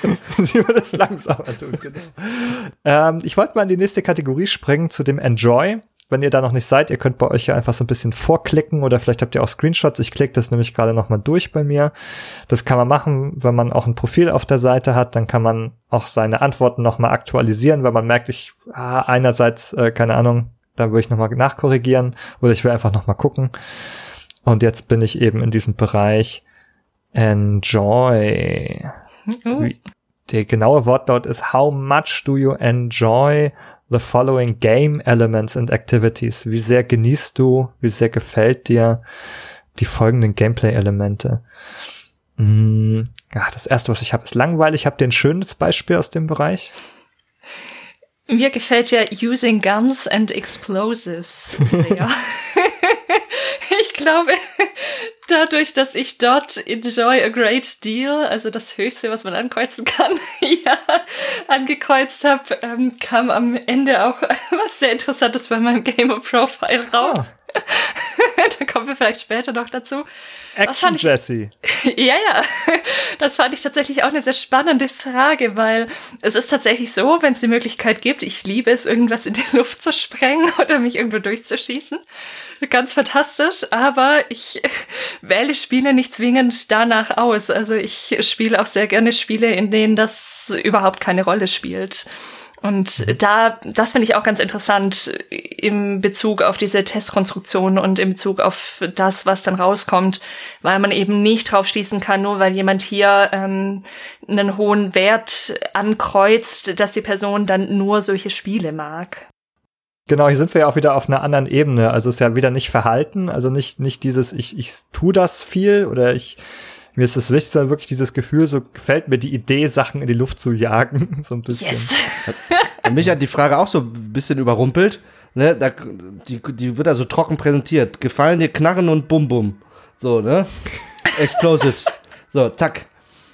sie würde es langsamer tun, genau. Ähm, ich wollte mal in die nächste Kategorie springen zu dem Enjoy wenn ihr da noch nicht seid, ihr könnt bei euch ja einfach so ein bisschen vorklicken oder vielleicht habt ihr auch Screenshots. Ich klicke das nämlich gerade nochmal durch bei mir. Das kann man machen, wenn man auch ein Profil auf der Seite hat, dann kann man auch seine Antworten nochmal aktualisieren, weil man merkt, ich, ah, einerseits, äh, keine Ahnung, da würde ich nochmal nachkorrigieren oder ich will einfach nochmal gucken. Und jetzt bin ich eben in diesem Bereich Enjoy. Mhm. Der genaue Wortlaut ist How much do you enjoy the following game elements and activities. Wie sehr genießt du, wie sehr gefällt dir die folgenden Gameplay-Elemente? Mm, ja, das erste, was ich habe, ist langweilig. Habt ihr ein schönes Beispiel aus dem Bereich? Mir gefällt ja Using Guns and Explosives sehr. ich glaube, dadurch, dass ich dort Enjoy a Great Deal, also das Höchste, was man ankreuzen kann, ja, angekreuzt habe, ähm, kam am Ende auch was sehr Interessantes bei meinem Gamer Profile raus. Oh. da kommen wir vielleicht später noch dazu. Action ich, Jesse. ja, ja. Das fand ich tatsächlich auch eine sehr spannende Frage, weil es ist tatsächlich so, wenn es die Möglichkeit gibt, ich liebe es, irgendwas in die Luft zu sprengen oder mich irgendwo durchzuschießen. Ganz fantastisch, aber ich wähle Spiele nicht zwingend danach aus. Also ich spiele auch sehr gerne Spiele, in denen das überhaupt keine Rolle spielt. Und da, das finde ich auch ganz interessant im Bezug auf diese Testkonstruktion und im Bezug auf das, was dann rauskommt, weil man eben nicht drauf schließen kann, nur weil jemand hier ähm, einen hohen Wert ankreuzt, dass die Person dann nur solche Spiele mag. Genau, hier sind wir ja auch wieder auf einer anderen Ebene. Also es ist ja wieder nicht Verhalten, also nicht, nicht dieses, ich, ich tu das viel oder ich mir ist es wichtig, sondern wirklich dieses Gefühl, so gefällt mir die Idee, Sachen in die Luft zu jagen, so ein bisschen. Yes. mich hat die Frage auch so ein bisschen überrumpelt. Ne, da, die, die wird also trocken präsentiert. Gefallen dir Knarren und Bum Bum. So, ne? Explosives. so, zack.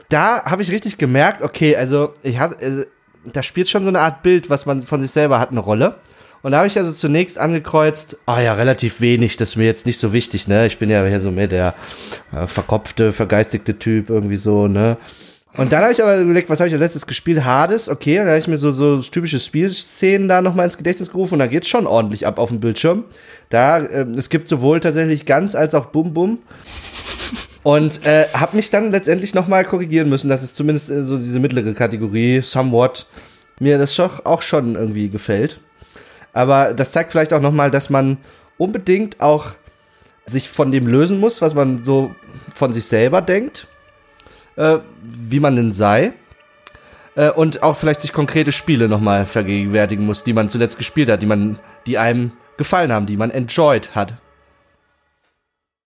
Da habe ich richtig gemerkt, okay, also ich hatte, äh, da spielt schon so eine Art Bild, was man von sich selber hat, eine Rolle. Und da habe ich also zunächst angekreuzt, ah ja, relativ wenig, das ist mir jetzt nicht so wichtig, ne? Ich bin ja hier so mehr der äh, verkopfte, vergeistigte Typ, irgendwie so, ne? Und dann habe ich aber überlegt, was habe ich als letztes gespielt? Hades, okay. Und dann habe ich mir so, so typische Spielszenen da nochmal ins Gedächtnis gerufen und da geht's schon ordentlich ab auf dem Bildschirm. Da, äh, es gibt sowohl tatsächlich ganz als auch Bum Bum. Und äh, habe mich dann letztendlich nochmal korrigieren müssen, dass es zumindest äh, so diese mittlere Kategorie, somewhat, mir das auch schon irgendwie gefällt. Aber das zeigt vielleicht auch nochmal, dass man unbedingt auch sich von dem lösen muss, was man so von sich selber denkt, äh, wie man denn sei. Äh, und auch vielleicht sich konkrete Spiele nochmal vergegenwärtigen muss, die man zuletzt gespielt hat, die man, die einem gefallen haben, die man enjoyed hat.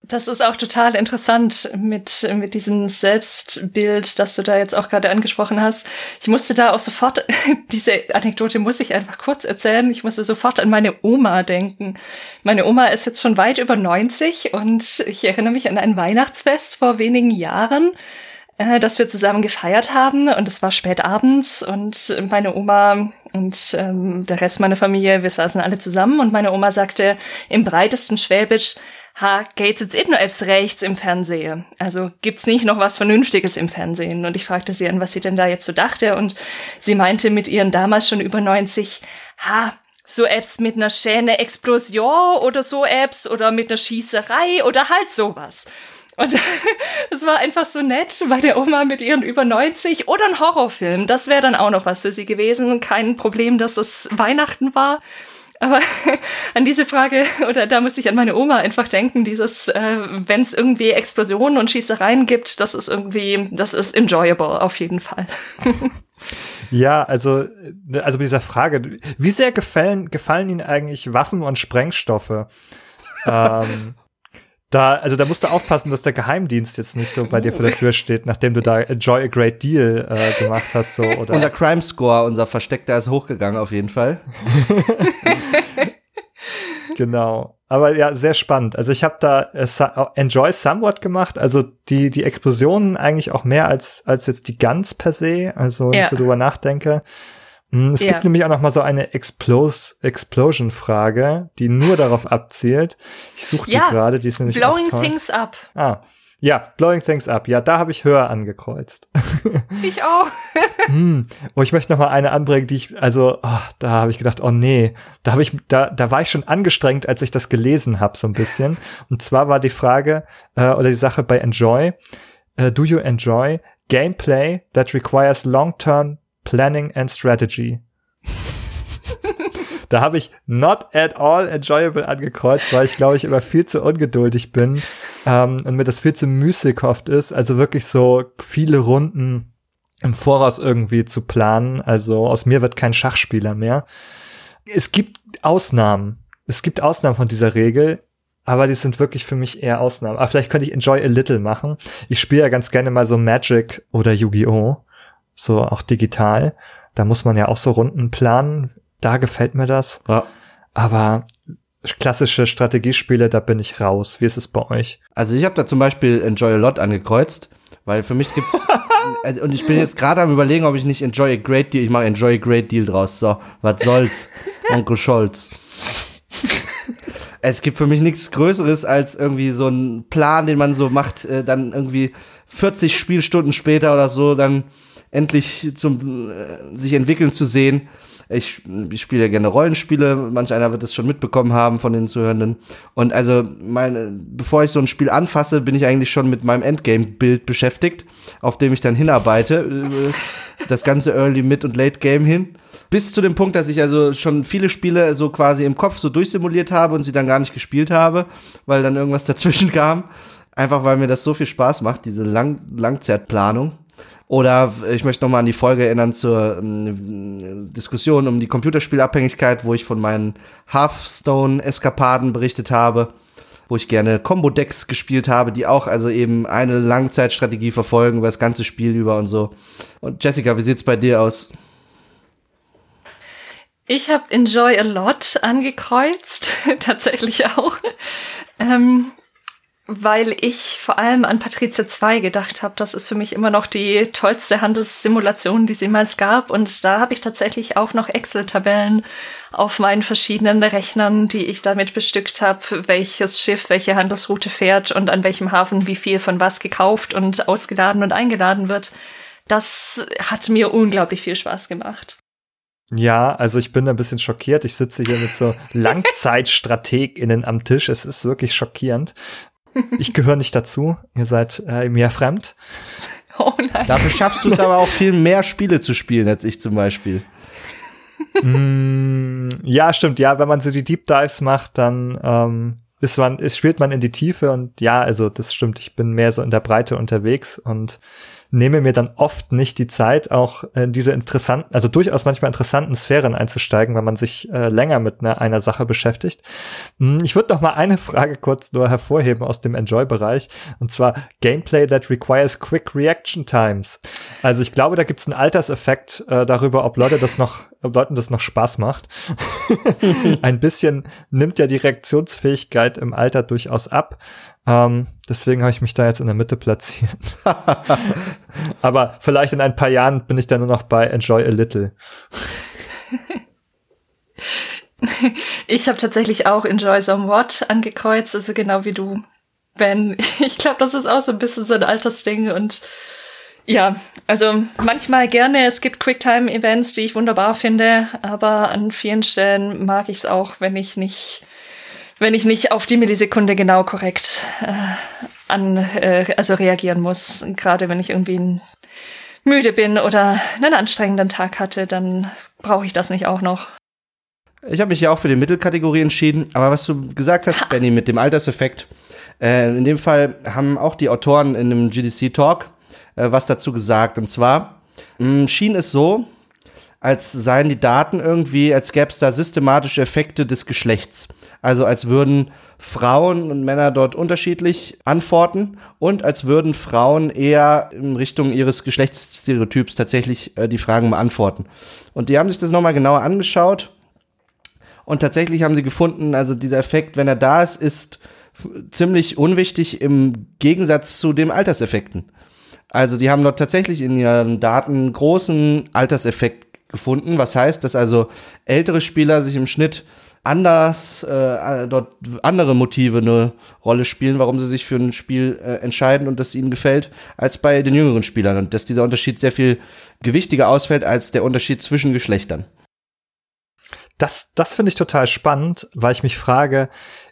Das ist auch total interessant mit, mit diesem Selbstbild, das du da jetzt auch gerade angesprochen hast. Ich musste da auch sofort, diese Anekdote muss ich einfach kurz erzählen. Ich musste sofort an meine Oma denken. Meine Oma ist jetzt schon weit über 90 und ich erinnere mich an ein Weihnachtsfest vor wenigen Jahren äh, das wir zusammen gefeiert haben und es war spät abends und meine Oma und ähm, der Rest meiner Familie, wir saßen alle zusammen und meine Oma sagte im breitesten Schwäbisch, ha, geht's jetzt eh nur Apps rechts im Fernsehen? Also gibt's nicht noch was Vernünftiges im Fernsehen? Und ich fragte sie an, was sie denn da jetzt so dachte. Und sie meinte mit ihren damals schon über 90, ha, so Apps mit einer schönen Explosion oder so Apps oder mit einer Schießerei oder halt sowas. Und es war einfach so nett bei der Oma mit ihren über 90 oder ein Horrorfilm. Das wäre dann auch noch was für sie gewesen. Kein Problem, dass es Weihnachten war. Aber an diese Frage, oder da muss ich an meine Oma einfach denken, dieses, äh, wenn es irgendwie Explosionen und Schießereien gibt, das ist irgendwie, das ist enjoyable auf jeden Fall. Ja, also, also bei dieser Frage, wie sehr gefallen, gefallen Ihnen eigentlich Waffen und Sprengstoffe? ähm, da, also da musst du aufpassen, dass der Geheimdienst jetzt nicht so bei dir vor der Tür steht, nachdem du da Enjoy a Great Deal äh, gemacht hast. So, oder unser Crime Score, unser Versteckter ist hochgegangen auf jeden Fall. Genau. Aber ja, sehr spannend. Also ich habe da äh, Enjoy Somewhat gemacht, also die, die Explosionen eigentlich auch mehr als, als jetzt die Guns per se, also wenn ja. ich so drüber nachdenke. Hm, es ja. gibt nämlich auch noch mal so eine Explos Explosion-Frage, die nur darauf abzielt. Ich suche ja, die gerade, die ist nämlich Blowing Things Up. Ah, ja, Blowing Things Up. Ja, da habe ich höher angekreuzt. Ich auch. hm. Oh, ich möchte noch mal eine anbringen, die ich, also, oh, da habe ich gedacht, oh nee, da habe ich, da, da war ich schon angestrengt, als ich das gelesen habe, so ein bisschen. Und zwar war die Frage äh, oder die Sache bei Enjoy. Uh, do you enjoy gameplay that requires long-term Planning and Strategy. Da habe ich not at all enjoyable angekreuzt, weil ich glaube ich immer viel zu ungeduldig bin ähm, und mir das viel zu müßighaft ist. Also wirklich so viele Runden im Voraus irgendwie zu planen. Also aus mir wird kein Schachspieler mehr. Es gibt Ausnahmen. Es gibt Ausnahmen von dieser Regel. Aber die sind wirklich für mich eher Ausnahmen. Aber vielleicht könnte ich Enjoy a Little machen. Ich spiele ja ganz gerne mal so Magic oder Yu-Gi-Oh! so auch digital. Da muss man ja auch so Runden planen. Da gefällt mir das. Ja. Aber klassische Strategiespiele, da bin ich raus. Wie ist es bei euch? Also ich habe da zum Beispiel Enjoy a Lot angekreuzt, weil für mich gibt's äh, und ich bin jetzt gerade am überlegen, ob ich nicht Enjoy a Great Deal, ich mache Enjoy a Great Deal draus. So, was soll's, Onkel Scholz. es gibt für mich nichts Größeres als irgendwie so ein Plan, den man so macht, äh, dann irgendwie 40 Spielstunden später oder so, dann endlich zum äh, sich entwickeln zu sehen. Ich, ich spiele ja gerne Rollenspiele, manch einer wird es schon mitbekommen haben von den Zuhörenden. Und also, meine, bevor ich so ein Spiel anfasse, bin ich eigentlich schon mit meinem Endgame-Bild beschäftigt, auf dem ich dann hinarbeite. Äh, das ganze Early, Mid und Late Game hin. Bis zu dem Punkt, dass ich also schon viele Spiele so quasi im Kopf so durchsimuliert habe und sie dann gar nicht gespielt habe, weil dann irgendwas dazwischen kam. Einfach weil mir das so viel Spaß macht, diese Lang Langzeitplanung. Oder ich möchte nochmal an die Folge erinnern zur ähm, Diskussion um die Computerspielabhängigkeit, wo ich von meinen Hearthstone-Eskapaden berichtet habe, wo ich gerne Combo-Decks gespielt habe, die auch also eben eine Langzeitstrategie verfolgen über das ganze Spiel über und so. Und Jessica, wie sieht's bei dir aus? Ich habe Enjoy a Lot angekreuzt, tatsächlich auch. Ähm, weil ich vor allem an Patricia 2 gedacht habe. Das ist für mich immer noch die tollste Handelssimulation, die es jemals gab. Und da habe ich tatsächlich auch noch Excel-Tabellen auf meinen verschiedenen Rechnern, die ich damit bestückt habe, welches Schiff welche Handelsroute fährt und an welchem Hafen wie viel von was gekauft und ausgeladen und eingeladen wird. Das hat mir unglaublich viel Spaß gemacht. Ja, also ich bin ein bisschen schockiert. Ich sitze hier mit so LangzeitstrategInnen am Tisch. Es ist wirklich schockierend. Ich gehöre nicht dazu. Ihr seid äh, mir fremd. Oh nein. Dafür schaffst du es aber auch viel mehr Spiele zu spielen als ich zum Beispiel. mm, ja, stimmt. Ja, wenn man so die Deep Dives macht, dann ähm, ist man, ist, spielt man in die Tiefe und ja, also das stimmt. Ich bin mehr so in der Breite unterwegs und nehme mir dann oft nicht die Zeit, auch in diese interessanten, also durchaus manchmal interessanten Sphären einzusteigen, wenn man sich äh, länger mit einer, einer Sache beschäftigt. Hm, ich würde noch mal eine Frage kurz nur hervorheben aus dem Enjoy-Bereich, und zwar Gameplay that requires quick reaction times. Also ich glaube, da gibt es einen Alterseffekt äh, darüber, ob Leute das noch, ob Leuten das noch Spaß macht. Ein bisschen nimmt ja die Reaktionsfähigkeit im Alter durchaus ab. Ähm, deswegen habe ich mich da jetzt in der Mitte platziert. Aber vielleicht in ein paar Jahren bin ich dann nur noch bei Enjoy a Little. ich habe tatsächlich auch Enjoy Somewhat angekreuzt, also genau wie du, Ben. Ich glaube, das ist auch so ein bisschen so ein Altersding und ja, also manchmal gerne. Es gibt Quicktime-Events, die ich wunderbar finde, aber an vielen Stellen mag ich es auch, wenn ich nicht, wenn ich nicht auf die Millisekunde genau korrekt äh, an, äh, also reagieren muss. Gerade wenn ich irgendwie müde bin oder einen anstrengenden Tag hatte, dann brauche ich das nicht auch noch. Ich habe mich ja auch für die Mittelkategorie entschieden, aber was du gesagt hast, Benny, mit dem Alterseffekt, äh, in dem Fall haben auch die Autoren in einem GDC-Talk äh, was dazu gesagt. Und zwar mh, mm, schien es so, als seien die Daten irgendwie, als gäbe es da systematische Effekte des Geschlechts. Also als würden Frauen und Männer dort unterschiedlich antworten und als würden Frauen eher in Richtung ihres Geschlechtsstereotyps tatsächlich äh, die Fragen beantworten. Und die haben sich das nochmal genauer angeschaut und tatsächlich haben sie gefunden, also dieser Effekt, wenn er da ist, ist ziemlich unwichtig im Gegensatz zu den Alterseffekten. Also die haben dort tatsächlich in ihren Daten großen Alterseffekt gefunden, was heißt, dass also ältere Spieler sich im Schnitt anders äh, dort andere Motive eine Rolle spielen, warum sie sich für ein Spiel äh, entscheiden und das ihnen gefällt, als bei den jüngeren Spielern und dass dieser Unterschied sehr viel gewichtiger ausfällt als der Unterschied zwischen Geschlechtern. Das, das finde ich total spannend, weil ich mich frage,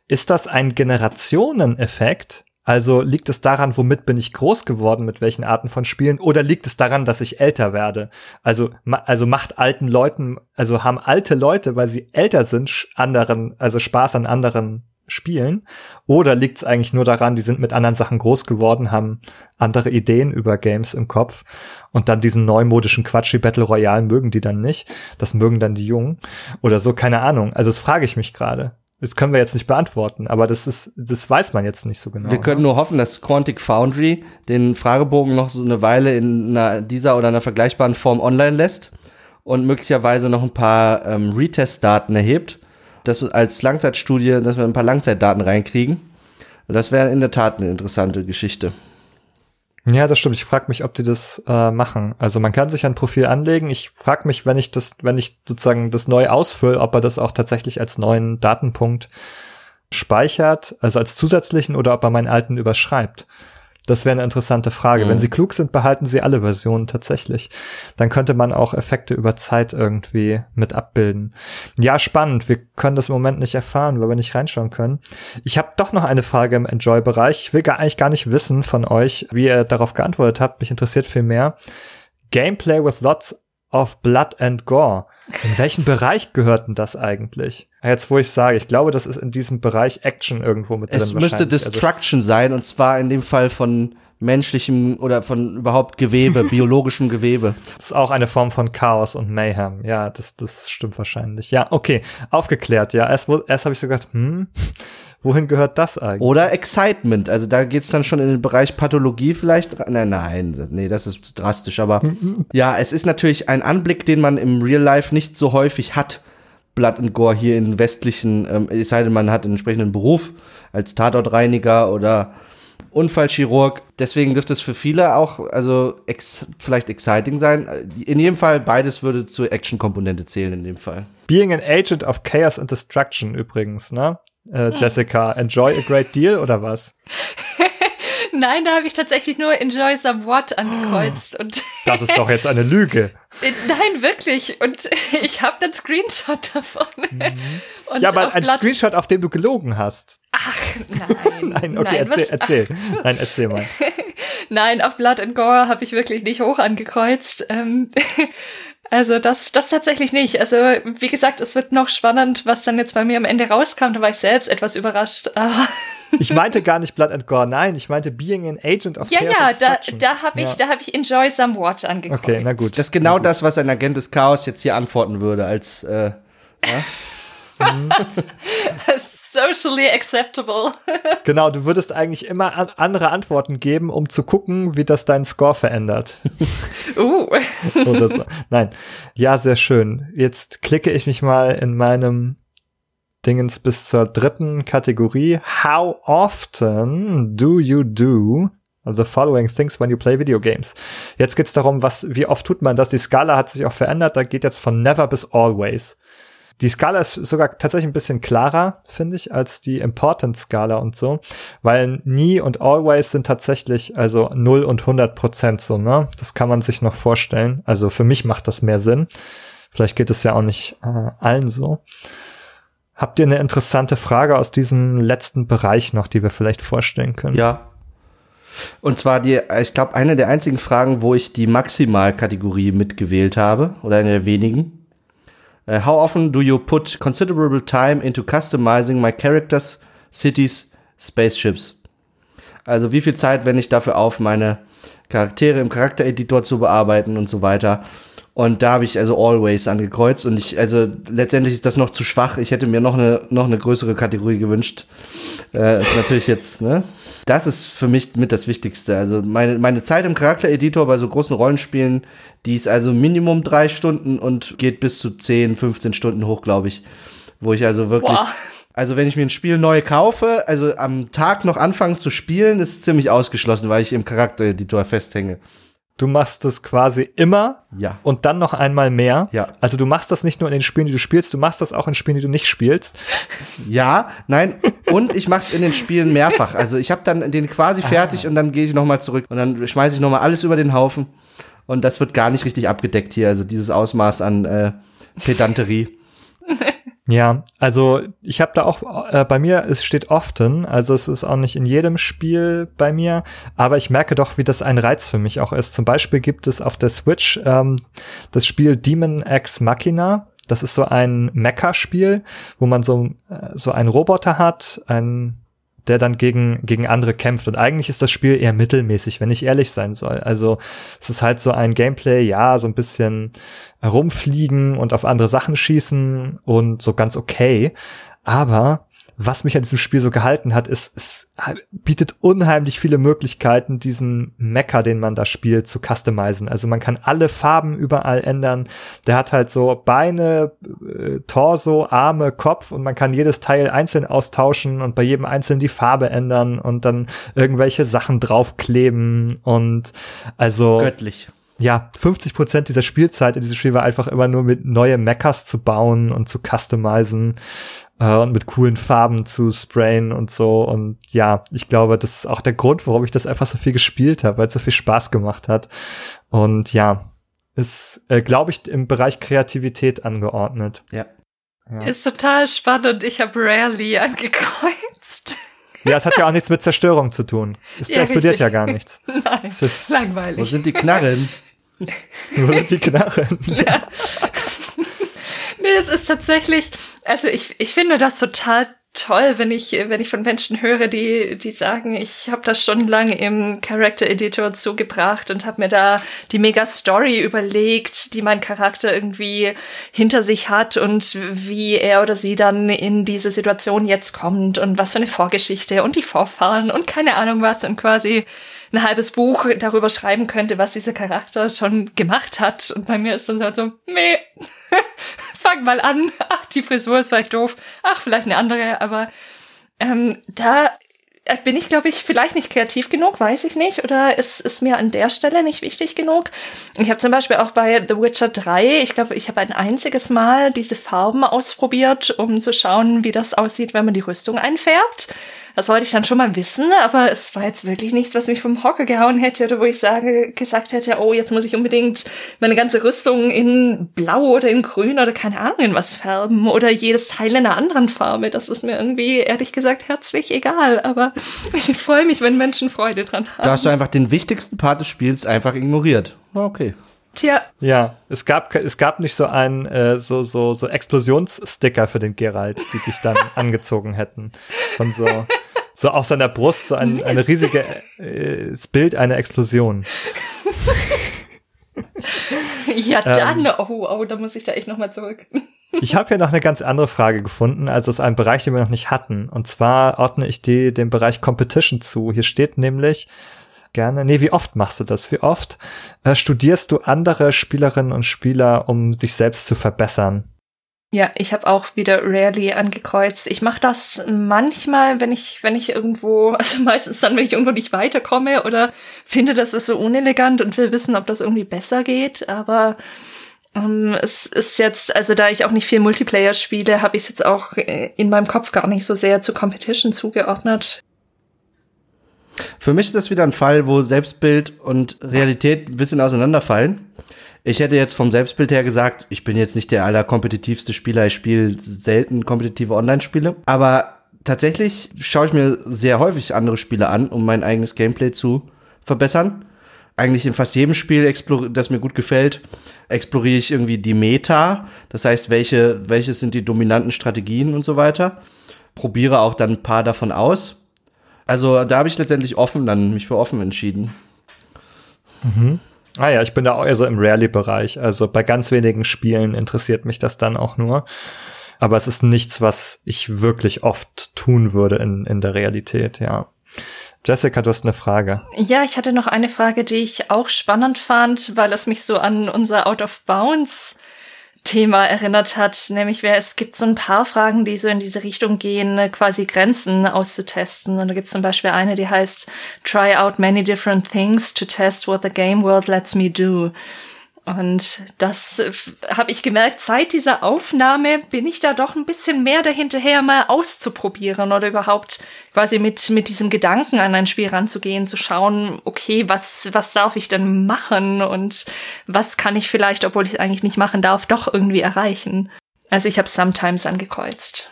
ist das ein Generationeneffekt? Also liegt es daran, womit bin ich groß geworden, mit welchen Arten von Spielen, oder liegt es daran, dass ich älter werde? Also, also macht alten Leuten, also haben alte Leute, weil sie älter sind, anderen, also Spaß an anderen Spielen? Oder liegt es eigentlich nur daran, die sind mit anderen Sachen groß geworden, haben andere Ideen über Games im Kopf und dann diesen neumodischen Quatsch wie Battle Royale mögen die dann nicht. Das mögen dann die Jungen oder so, keine Ahnung. Also das frage ich mich gerade. Das können wir jetzt nicht beantworten, aber das ist, das weiß man jetzt nicht so genau. Wir können ne? nur hoffen, dass Quantic Foundry den Fragebogen noch so eine Weile in einer, dieser oder einer vergleichbaren Form online lässt und möglicherweise noch ein paar ähm, Retest-Daten erhebt. Das als Langzeitstudie, dass wir ein paar Langzeitdaten reinkriegen. Das wäre in der Tat eine interessante Geschichte. Ja, das stimmt. Ich frage mich, ob die das äh, machen. Also man kann sich ein Profil anlegen. Ich frage mich, wenn ich das, wenn ich sozusagen das neu ausfülle, ob er das auch tatsächlich als neuen Datenpunkt speichert, also als zusätzlichen oder ob er meinen alten überschreibt. Das wäre eine interessante Frage. Mhm. Wenn sie klug sind, behalten sie alle Versionen tatsächlich. Dann könnte man auch Effekte über Zeit irgendwie mit abbilden. Ja, spannend. Wir können das im Moment nicht erfahren, weil wir nicht reinschauen können. Ich habe doch noch eine Frage im Enjoy-Bereich. Ich will gar, eigentlich gar nicht wissen von euch, wie ihr darauf geantwortet habt. Mich interessiert viel mehr. Gameplay with lots of blood and gore. In welchen Bereich gehört denn das eigentlich? Jetzt, wo ich sage, ich glaube, das ist in diesem Bereich Action irgendwo mit drin. Es müsste also Destruction also, sein, und zwar in dem Fall von menschlichem oder von überhaupt Gewebe, biologischem Gewebe. Das ist auch eine Form von Chaos und Mayhem. Ja, das, das stimmt wahrscheinlich. Ja, okay, aufgeklärt. Ja, erst, erst habe ich so gedacht, hm, wohin gehört das eigentlich? Oder Excitement. Also da geht's dann schon in den Bereich Pathologie vielleicht. Nein, nein, nee, das ist drastisch. Aber ja, es ist natürlich ein Anblick, den man im Real Life nicht so häufig hat. Blood and Gore hier in westlichen, ähm, es sei denn, man hat einen entsprechenden Beruf als Tatortreiniger oder Unfallchirurg. Deswegen dürfte es für viele auch, also ex vielleicht exciting sein. In jedem Fall, beides würde zur Action-Komponente zählen in dem Fall. Being an Agent of Chaos and Destruction übrigens, ne? Äh, Jessica, enjoy a great deal oder was? Nein, da habe ich tatsächlich nur Enjoy Somewhat angekreuzt. Und das ist doch jetzt eine Lüge. Nein, wirklich. Und ich habe einen Screenshot davon. Mhm. ja, aber ein Blatt Screenshot, auf dem du gelogen hast. Ach, nein. nein, okay, nein, erzähl, erzähl. Nein, erzähl mal. nein, auf Blood and Gore habe ich wirklich nicht hoch angekreuzt. Ähm, also das, das tatsächlich nicht. Also wie gesagt, es wird noch spannend, was dann jetzt bei mir am Ende rauskam. Da war ich selbst etwas überrascht. Aber ich meinte gar nicht Blood and Gore, nein, ich meinte Being an Agent of Ja, Chaos ja, da, da habe ich, ja. da habe ich Enjoy Somewhat angeguckt. Okay, na gut. Das ist genau das, was ein Agent des Chaos jetzt hier antworten würde, als äh, ja? Socially acceptable. genau, du würdest eigentlich immer an andere Antworten geben, um zu gucken, wie das deinen Score verändert. uh. Oder so. Nein. Ja, sehr schön. Jetzt klicke ich mich mal in meinem Dingens bis zur dritten Kategorie. How often do you do the following things when you play video games? Jetzt geht's darum, was, wie oft tut man das? Die Skala hat sich auch verändert. Da geht jetzt von never bis always. die Skala ist sogar tatsächlich ein bisschen klarer, finde ich, als die Important-Skala und so, weil nie und always sind tatsächlich also 0 und 100 Prozent so, ne? Das kann man sich noch vorstellen. Also für mich macht das mehr Sinn. Vielleicht geht es ja auch nicht äh, allen so. Habt ihr eine interessante Frage aus diesem letzten Bereich noch, die wir vielleicht vorstellen können? Ja. Und zwar die, ich glaube, eine der einzigen Fragen, wo ich die Maximalkategorie mitgewählt habe, oder eine der wenigen. Uh, how often do you put considerable time into customizing my characters, cities, spaceships? Also wie viel Zeit wende ich dafür auf, meine Charaktere im Charaktereditor zu bearbeiten und so weiter. Und da habe ich also Always angekreuzt und ich, also letztendlich ist das noch zu schwach. Ich hätte mir noch eine, noch eine größere Kategorie gewünscht. Äh, ist natürlich jetzt, ne? Das ist für mich mit das Wichtigste. Also meine, meine Zeit im Charaktereditor bei so großen Rollenspielen, die ist also Minimum drei Stunden und geht bis zu 10, 15 Stunden hoch, glaube ich. Wo ich also wirklich. Boah. Also wenn ich mir ein Spiel neu kaufe, also am Tag noch anfangen zu spielen, ist ziemlich ausgeschlossen, weil ich im Charaktereditor festhänge du machst es quasi immer ja. und dann noch einmal mehr. Ja. Also du machst das nicht nur in den Spielen, die du spielst, du machst das auch in Spielen, die du nicht spielst. Ja, nein, und ich mach's in den Spielen mehrfach. Also ich habe dann den quasi fertig ah. und dann gehe ich nochmal zurück und dann schmeiße ich nochmal alles über den Haufen und das wird gar nicht richtig abgedeckt hier, also dieses Ausmaß an äh, Pedanterie. Ja, also ich habe da auch äh, bei mir, es steht often, also es ist auch nicht in jedem Spiel bei mir, aber ich merke doch, wie das ein Reiz für mich auch ist. Zum Beispiel gibt es auf der Switch ähm, das Spiel Demon X Machina. Das ist so ein Mecha-Spiel, wo man so, äh, so einen Roboter hat, ein der dann gegen, gegen andere kämpft. Und eigentlich ist das Spiel eher mittelmäßig, wenn ich ehrlich sein soll. Also es ist halt so ein Gameplay, ja, so ein bisschen rumfliegen und auf andere Sachen schießen und so ganz okay. Aber was mich an diesem Spiel so gehalten hat, ist, es bietet unheimlich viele Möglichkeiten, diesen Mecha, den man da spielt, zu customizen. Also man kann alle Farben überall ändern. Der hat halt so Beine, äh, Torso, Arme, Kopf und man kann jedes Teil einzeln austauschen und bei jedem einzelnen die Farbe ändern und dann irgendwelche Sachen draufkleben und also. Göttlich ja, 50 Prozent dieser Spielzeit in diesem Spiel war einfach immer nur mit neue Mechas zu bauen und zu customizen äh, und mit coolen Farben zu sprayen und so. Und ja, ich glaube, das ist auch der Grund, warum ich das einfach so viel gespielt habe, weil es so viel Spaß gemacht hat. Und ja, ist, äh, glaube ich, im Bereich Kreativität angeordnet. Ja. ja. Ist total spannend. Ich habe Rarely angekreuzt. Ja, es hat ja auch nichts mit Zerstörung zu tun. Es ja, explodiert richtig. ja gar nichts. Nein, es ist langweilig. Wo sind die Knarren? Sind die Knarren? Ja. nee, es ist tatsächlich, also ich, ich finde das total toll, wenn ich, wenn ich von Menschen höre, die, die sagen, ich habe das stundenlang im Character Editor zugebracht und habe mir da die mega Story überlegt, die mein Charakter irgendwie hinter sich hat und wie er oder sie dann in diese Situation jetzt kommt und was für eine Vorgeschichte und die Vorfahren und keine Ahnung was und quasi ein halbes Buch darüber schreiben könnte, was dieser Charakter schon gemacht hat. Und bei mir ist dann halt so, meh, fang mal an. Ach, die Frisur ist vielleicht doof. Ach, vielleicht eine andere, aber ähm, da bin ich, glaube ich, vielleicht nicht kreativ genug, weiß ich nicht. Oder ist, ist mir an der Stelle nicht wichtig genug? Ich habe zum Beispiel auch bei The Witcher 3, ich glaube, ich habe ein einziges Mal diese Farben ausprobiert, um zu schauen, wie das aussieht, wenn man die Rüstung einfärbt. Das wollte ich dann schon mal wissen, aber es war jetzt wirklich nichts, was mich vom Hocker gehauen hätte oder wo ich sage, gesagt hätte, oh, jetzt muss ich unbedingt meine ganze Rüstung in Blau oder in Grün oder keine Ahnung in was färben oder jedes Teil in einer anderen Farbe. Das ist mir irgendwie, ehrlich gesagt, herzlich egal, aber ich freue mich, wenn Menschen Freude dran haben. Da hast du einfach den wichtigsten Part des Spiels einfach ignoriert. Okay. Tja. Ja, es gab, es gab nicht so einen, äh, so, so, so Explosionssticker für den Geralt, die dich dann angezogen hätten. Von so, so auf seiner Brust so ein, eine riesige äh, Bild einer Explosion. ja, dann, ähm, oh, oh, da muss ich da echt nochmal zurück. ich habe hier noch eine ganz andere Frage gefunden, also aus einem Bereich, den wir noch nicht hatten. Und zwar ordne ich die dem Bereich Competition zu. Hier steht nämlich gerne, nee, wie oft machst du das? Wie oft äh, studierst du andere Spielerinnen und Spieler, um sich selbst zu verbessern? Ja, ich habe auch wieder Rarely angekreuzt. Ich mache das manchmal, wenn ich, wenn ich irgendwo, also meistens dann, wenn ich irgendwo nicht weiterkomme oder finde, das ist so unelegant und will wissen, ob das irgendwie besser geht. Aber ähm, es ist jetzt, also da ich auch nicht viel Multiplayer spiele, habe ich es jetzt auch äh, in meinem Kopf gar nicht so sehr zu Competition zugeordnet. Für mich ist das wieder ein Fall, wo Selbstbild und Realität ein bisschen auseinanderfallen. Ich hätte jetzt vom Selbstbild her gesagt, ich bin jetzt nicht der allerkompetitivste Spieler, ich spiele selten kompetitive Online-Spiele. Aber tatsächlich schaue ich mir sehr häufig andere Spiele an, um mein eigenes Gameplay zu verbessern. Eigentlich in fast jedem Spiel, das mir gut gefällt, exploriere ich irgendwie die Meta. Das heißt, welche, welche sind die dominanten Strategien und so weiter. Probiere auch dann ein paar davon aus. Also da habe ich letztendlich offen dann mich für offen entschieden. Mhm. Ah ja, ich bin da eher so im Rarely-Bereich. Also bei ganz wenigen Spielen interessiert mich das dann auch nur. Aber es ist nichts, was ich wirklich oft tun würde in, in der Realität, ja. Jessica, du hast eine Frage. Ja, ich hatte noch eine Frage, die ich auch spannend fand, weil es mich so an unser Out of Bounds Thema erinnert hat, nämlich wer es gibt so ein paar Fragen, die so in diese Richtung gehen, ne, quasi Grenzen auszutesten. Und da gibt es zum Beispiel eine, die heißt Try out many different things to test what the game world lets me do. Und das äh, habe ich gemerkt, seit dieser Aufnahme bin ich da doch ein bisschen mehr dahinterher, mal auszuprobieren oder überhaupt quasi mit, mit diesem Gedanken an ein Spiel ranzugehen, zu schauen, okay, was, was darf ich denn machen und was kann ich vielleicht, obwohl ich es eigentlich nicht machen darf, doch irgendwie erreichen. Also ich habe Sometimes angekreuzt.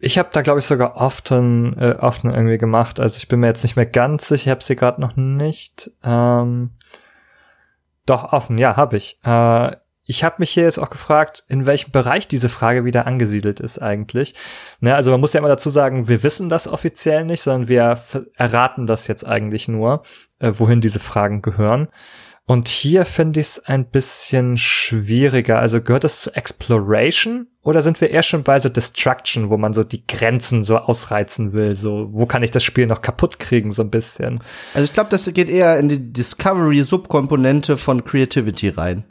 Ich habe da, glaube ich, sogar often, äh, often irgendwie gemacht. Also ich bin mir jetzt nicht mehr ganz sicher, ich habe sie gerade noch nicht. Ähm doch, offen, ja, habe ich. Äh, ich habe mich hier jetzt auch gefragt, in welchem Bereich diese Frage wieder angesiedelt ist eigentlich. Ne, also man muss ja immer dazu sagen, wir wissen das offiziell nicht, sondern wir erraten das jetzt eigentlich nur, äh, wohin diese Fragen gehören. Und hier finde ich es ein bisschen schwieriger. Also gehört das zu Exploration oder sind wir eher schon bei so Destruction, wo man so die Grenzen so ausreizen will? So, wo kann ich das Spiel noch kaputt kriegen, so ein bisschen? Also ich glaube, das geht eher in die Discovery-Subkomponente von Creativity rein.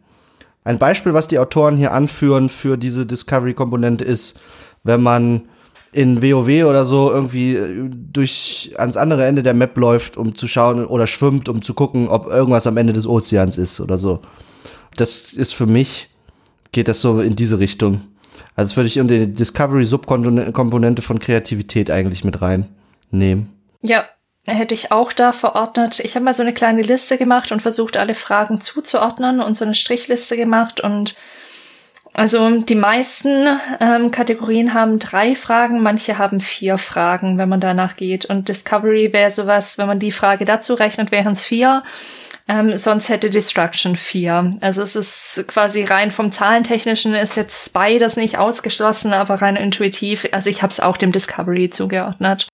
Ein Beispiel, was die Autoren hier anführen für diese Discovery-Komponente ist, wenn man in WoW oder so irgendwie äh, durch ans andere Ende der Map läuft, um zu schauen oder schwimmt, um zu gucken, ob irgendwas am Ende des Ozeans ist oder so. Das ist für mich, geht das so in diese Richtung. Also das würde ich in die Discovery-Subkomponente von Kreativität eigentlich mit reinnehmen. Ja, hätte ich auch da verordnet. Ich habe mal so eine kleine Liste gemacht und versucht, alle Fragen zuzuordnen und so eine Strichliste gemacht und also die meisten ähm, Kategorien haben drei Fragen, manche haben vier Fragen, wenn man danach geht. Und Discovery wäre sowas, wenn man die Frage dazu rechnet, wären es vier. Ähm, sonst hätte Destruction vier. Also es ist quasi rein vom Zahlentechnischen ist jetzt das nicht ausgeschlossen, aber rein intuitiv. Also ich habe es auch dem Discovery zugeordnet.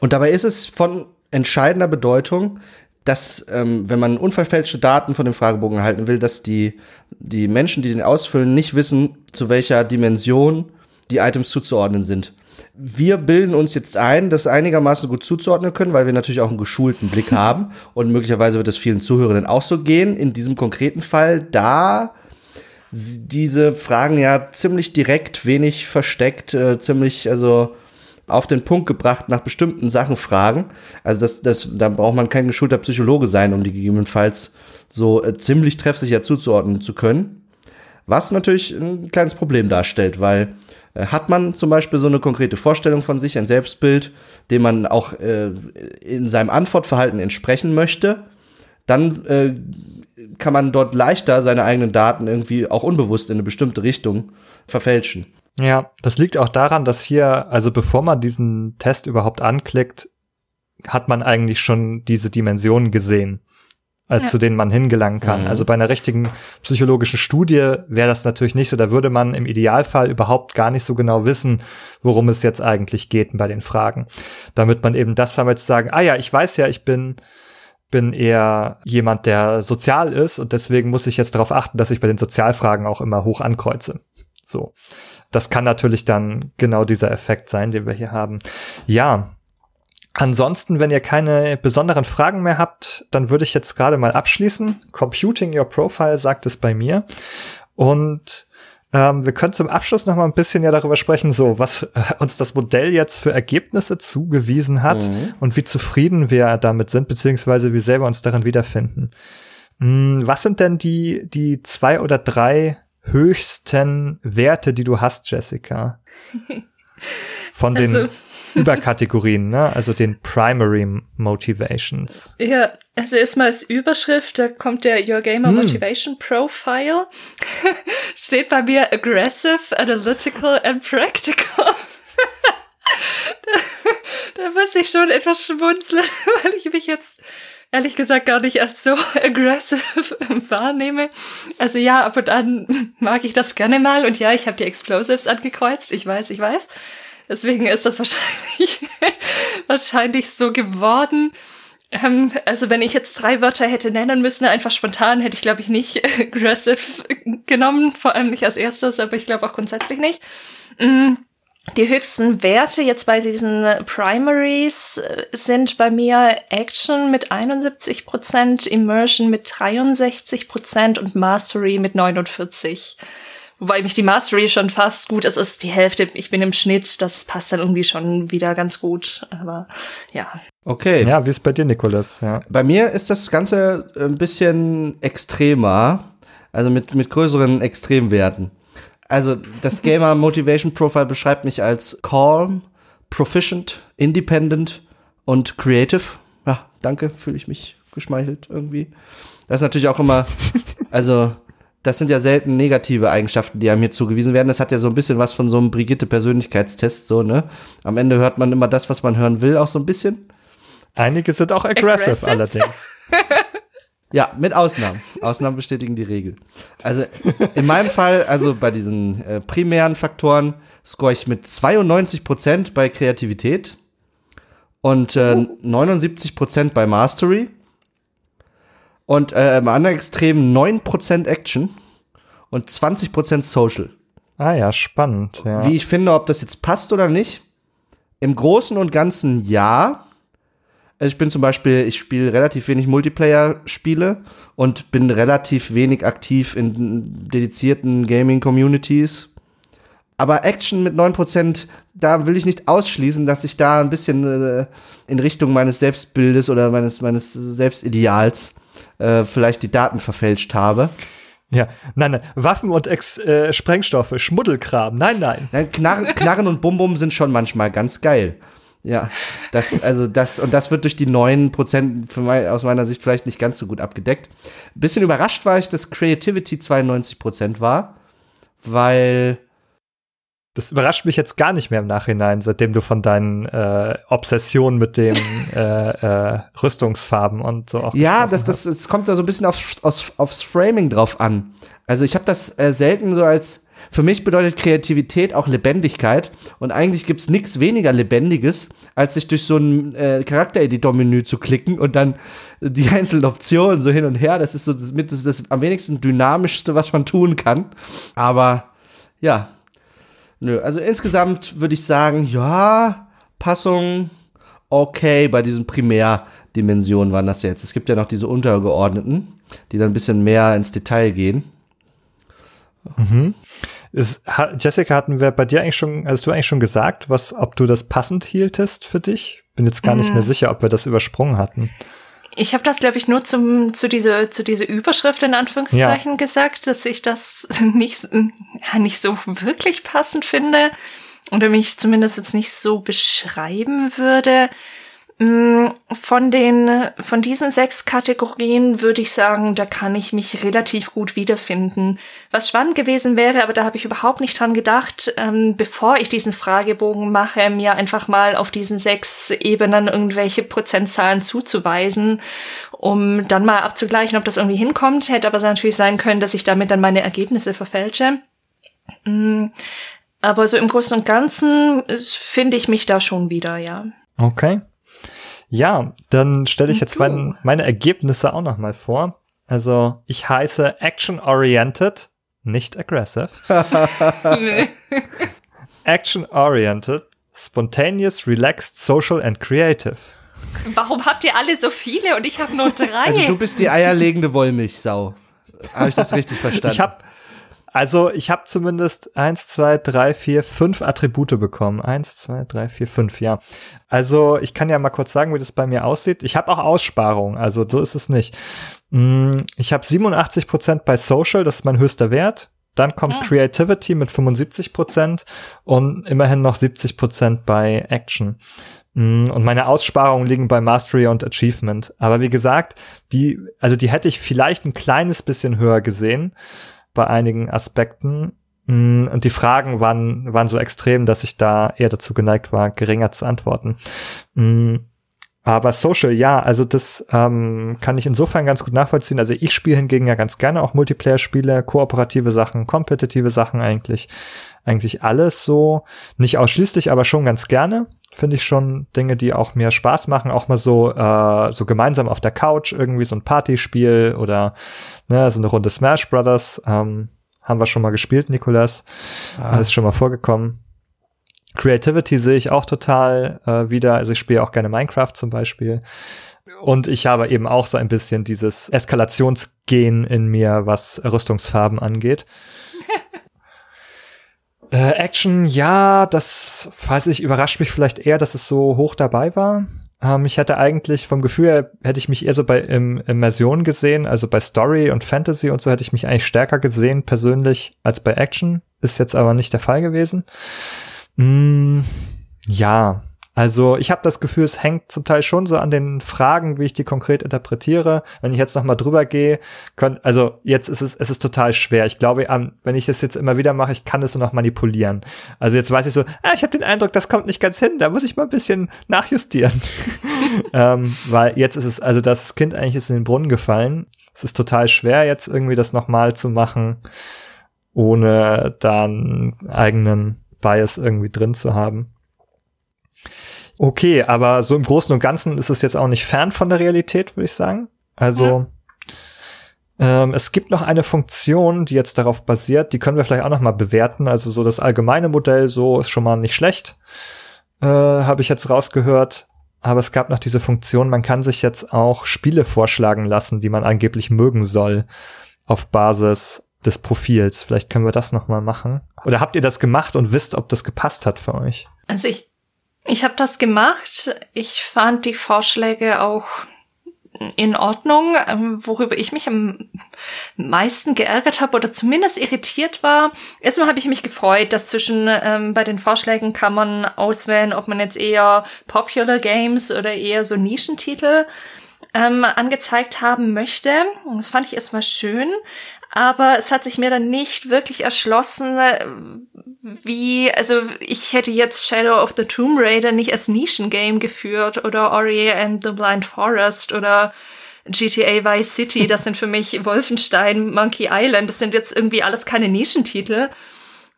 Und dabei ist es von entscheidender Bedeutung, dass, ähm, wenn man unverfälschte Daten von dem Fragebogen erhalten will, dass die, die Menschen, die den ausfüllen, nicht wissen, zu welcher Dimension die Items zuzuordnen sind. Wir bilden uns jetzt ein, das einigermaßen gut zuzuordnen können, weil wir natürlich auch einen geschulten Blick haben und möglicherweise wird es vielen Zuhörenden auch so gehen. In diesem konkreten Fall, da diese Fragen ja ziemlich direkt, wenig versteckt, äh, ziemlich, also auf den Punkt gebracht nach bestimmten Sachen fragen. Also das, das, da braucht man kein geschulter Psychologe sein, um die gegebenenfalls so äh, ziemlich treffsicher zuzuordnen zu können. Was natürlich ein kleines Problem darstellt, weil äh, hat man zum Beispiel so eine konkrete Vorstellung von sich, ein Selbstbild, dem man auch äh, in seinem Antwortverhalten entsprechen möchte, dann äh, kann man dort leichter seine eigenen Daten irgendwie auch unbewusst in eine bestimmte Richtung verfälschen. Ja, das liegt auch daran, dass hier, also bevor man diesen Test überhaupt anklickt, hat man eigentlich schon diese Dimensionen gesehen, äh, ja. zu denen man hingelangen kann. Mhm. Also bei einer richtigen psychologischen Studie wäre das natürlich nicht so. Da würde man im Idealfall überhaupt gar nicht so genau wissen, worum es jetzt eigentlich geht bei den Fragen. Damit man eben das damit sagen, ah ja, ich weiß ja, ich bin bin eher jemand, der sozial ist und deswegen muss ich jetzt darauf achten, dass ich bei den Sozialfragen auch immer hoch ankreuze. So. Das kann natürlich dann genau dieser Effekt sein, den wir hier haben. Ja. Ansonsten, wenn ihr keine besonderen Fragen mehr habt, dann würde ich jetzt gerade mal abschließen. Computing Your Profile sagt es bei mir. Und ähm, wir können zum Abschluss noch mal ein bisschen ja darüber sprechen, so was äh, uns das Modell jetzt für Ergebnisse zugewiesen hat mhm. und wie zufrieden wir damit sind, beziehungsweise wie selber uns darin wiederfinden. Hm, was sind denn die, die zwei oder drei höchsten Werte, die du hast, Jessica? Von den also, Überkategorien, ne? Also den Primary Motivations. Ja, also erstmal als Überschrift, da kommt der Your Gamer hm. Motivation Profile. Steht bei mir aggressive, analytical and practical. da, da muss ich schon etwas schmunzeln, weil ich mich jetzt ehrlich gesagt gar nicht erst so aggressive wahrnehme. Also ja, ab und an mag ich das gerne mal und ja, ich habe die Explosives angekreuzt. Ich weiß, ich weiß. Deswegen ist das wahrscheinlich, wahrscheinlich so geworden. Ähm, also wenn ich jetzt drei Wörter hätte nennen müssen, einfach spontan, hätte ich glaube ich nicht aggressive genommen, vor allem nicht als erstes, aber ich glaube auch grundsätzlich nicht. Mm, die höchsten Werte jetzt bei diesen Primaries äh, sind bei mir Action mit 71% Immersion mit 63% und Mastery mit 49. Wobei mich die Mastery schon fast gut, es ist die Hälfte, ich bin im Schnitt, das passt dann irgendwie schon wieder ganz gut. Aber ja. Okay. Ja, wie ist bei dir, Nikolas? Ja. Bei mir ist das Ganze ein bisschen extremer, also mit, mit größeren Extremwerten. Also das Gamer Motivation Profile beschreibt mich als calm, proficient, independent und creative. Ja, danke, fühle ich mich geschmeichelt irgendwie. Das ist natürlich auch immer, also das sind ja selten negative Eigenschaften, die einem hier zugewiesen werden. Das hat ja so ein bisschen was von so einem Brigitte-Persönlichkeitstest, so, ne? Am Ende hört man immer das, was man hören will, auch so ein bisschen. Einige sind auch aggressive, aggressive? allerdings. Ja, mit Ausnahmen. Ausnahmen bestätigen die Regel. Also in meinem Fall, also bei diesen äh, primären Faktoren, score ich mit 92 Prozent bei Kreativität und äh, 79 Prozent bei Mastery und äh, im anderen Extrem 9 Prozent Action und 20 Prozent Social. Ah ja, spannend. Ja. Wie ich finde, ob das jetzt passt oder nicht. Im Großen und Ganzen ja. Also ich bin zum Beispiel, ich spiele relativ wenig Multiplayer-Spiele und bin relativ wenig aktiv in dedizierten Gaming-Communities. Aber Action mit 9%, da will ich nicht ausschließen, dass ich da ein bisschen äh, in Richtung meines Selbstbildes oder meines, meines Selbstideals äh, vielleicht die Daten verfälscht habe. Ja, nein, nein, Waffen und Ex äh, Sprengstoffe, Schmuddelkram, nein, nein. nein Knarren, Knarren und Bum-Bum sind schon manchmal ganz geil. Ja, das, also das, und das wird durch die neun Prozent mein, aus meiner Sicht vielleicht nicht ganz so gut abgedeckt. Ein bisschen überrascht war ich, dass Creativity 92 Prozent war, weil das überrascht mich jetzt gar nicht mehr im Nachhinein, seitdem du von deinen äh, Obsessionen mit dem äh, äh, Rüstungsfarben und so auch. Ja, das, das, das kommt da so ein bisschen aufs, aufs, aufs Framing drauf an. Also ich habe das äh, selten so als für mich bedeutet Kreativität auch Lebendigkeit und eigentlich gibt's nichts weniger Lebendiges, als sich durch so ein äh, Charaktereditor-Menü zu klicken und dann die einzelnen Optionen so hin und her. Das ist so das, mit, das, das am wenigsten dynamischste, was man tun kann. Aber ja, nö. Also insgesamt würde ich sagen, ja, Passung okay bei diesen Primärdimensionen waren das jetzt. Es gibt ja noch diese untergeordneten, die dann ein bisschen mehr ins Detail gehen. Mhm. Ist, Jessica, hatten wir bei dir eigentlich schon, hast du eigentlich schon gesagt, was, ob du das passend hieltest für dich? Bin jetzt gar mhm. nicht mehr sicher, ob wir das übersprungen hatten. Ich habe das, glaube ich, nur zum, zu dieser zu diese Überschrift in Anführungszeichen ja. gesagt, dass ich das nicht, ja, nicht so wirklich passend finde oder mich zumindest jetzt nicht so beschreiben würde. Mm, von den, von diesen sechs Kategorien würde ich sagen, da kann ich mich relativ gut wiederfinden. Was spannend gewesen wäre, aber da habe ich überhaupt nicht dran gedacht, ähm, bevor ich diesen Fragebogen mache, mir einfach mal auf diesen sechs Ebenen irgendwelche Prozentzahlen zuzuweisen, um dann mal abzugleichen, ob das irgendwie hinkommt. Hätte aber natürlich sein können, dass ich damit dann meine Ergebnisse verfälsche. Mm, aber so im Großen und Ganzen finde ich mich da schon wieder, ja. Okay. Ja, dann stelle ich jetzt mein, meine Ergebnisse auch noch mal vor. Also ich heiße Action-Oriented, nicht aggressive. Action-Oriented, spontaneous, relaxed, social and creative. Warum habt ihr alle so viele und ich habe nur drei? Also du bist die eierlegende Wollmilchsau. Habe ich das richtig verstanden? Ich habe also ich habe zumindest eins, zwei, drei, vier, fünf Attribute bekommen. Eins, zwei, drei, vier, fünf, ja. Also ich kann ja mal kurz sagen, wie das bei mir aussieht. Ich habe auch Aussparungen, also so ist es nicht. Mm, ich habe 87 Prozent bei Social, das ist mein höchster Wert. Dann kommt ja. Creativity mit 75 Prozent und immerhin noch 70 Prozent bei Action. Mm, und meine Aussparungen liegen bei Mastery und Achievement. Aber wie gesagt, die, also die hätte ich vielleicht ein kleines bisschen höher gesehen bei einigen Aspekten. Mm, und die Fragen waren, waren so extrem, dass ich da eher dazu geneigt war, geringer zu antworten. Aber Social, ja, also das ähm, kann ich insofern ganz gut nachvollziehen. Also ich spiele hingegen ja ganz gerne auch Multiplayer-Spiele, kooperative Sachen, kompetitive Sachen eigentlich. Eigentlich alles so. Nicht ausschließlich, aber schon ganz gerne. Finde ich schon Dinge, die auch mir Spaß machen. Auch mal so, äh, so gemeinsam auf der Couch irgendwie so ein Partyspiel oder ne, so eine Runde Smash Brothers. Ähm, haben wir schon mal gespielt, Nikolas. Ah. Ist schon mal vorgekommen. Creativity sehe ich auch total äh, wieder. Also ich spiele auch gerne Minecraft zum Beispiel. Und ich habe eben auch so ein bisschen dieses Eskalationsgen in mir, was Rüstungsfarben angeht. äh, Action, ja, das weiß ich, überrascht mich vielleicht eher, dass es so hoch dabei war. Ähm, ich hätte eigentlich vom Gefühl her, hätte ich mich eher so bei im, Immersion gesehen, also bei Story und Fantasy und so hätte ich mich eigentlich stärker gesehen persönlich als bei Action. Ist jetzt aber nicht der Fall gewesen. Mm, ja, also ich habe das Gefühl, es hängt zum Teil schon so an den Fragen, wie ich die konkret interpretiere. Wenn ich jetzt noch mal drüber gehe, könnt, also jetzt ist es, es ist total schwer. Ich glaube, wenn ich das jetzt immer wieder mache, ich kann das so noch manipulieren. Also jetzt weiß ich so, ah, ich habe den Eindruck, das kommt nicht ganz hin. Da muss ich mal ein bisschen nachjustieren, ähm, weil jetzt ist es, also das Kind eigentlich ist in den Brunnen gefallen. Es ist total schwer jetzt irgendwie das noch mal zu machen, ohne dann eigenen Bias irgendwie drin zu haben. Okay, aber so im Großen und Ganzen ist es jetzt auch nicht fern von der Realität, würde ich sagen. Also ja. ähm, es gibt noch eine Funktion, die jetzt darauf basiert, die können wir vielleicht auch noch mal bewerten. Also so das allgemeine Modell, so ist schon mal nicht schlecht, äh, habe ich jetzt rausgehört. Aber es gab noch diese Funktion, man kann sich jetzt auch Spiele vorschlagen lassen, die man angeblich mögen soll, auf Basis des Profils. Vielleicht können wir das noch mal machen. Oder habt ihr das gemacht und wisst, ob das gepasst hat für euch? Also ich, ich habe das gemacht. Ich fand die Vorschläge auch in Ordnung. Ähm, worüber ich mich am meisten geärgert habe oder zumindest irritiert war, erstmal habe ich mich gefreut, dass zwischen ähm, bei den Vorschlägen kann man auswählen, ob man jetzt eher Popular Games oder eher so Nischentitel ähm, angezeigt haben möchte. Das fand ich erstmal schön. Aber es hat sich mir dann nicht wirklich erschlossen, wie, also ich hätte jetzt Shadow of the Tomb Raider nicht als Nischengame geführt oder Ori and the Blind Forest oder GTA Vice City, das sind für mich Wolfenstein, Monkey Island, das sind jetzt irgendwie alles keine Nischentitel.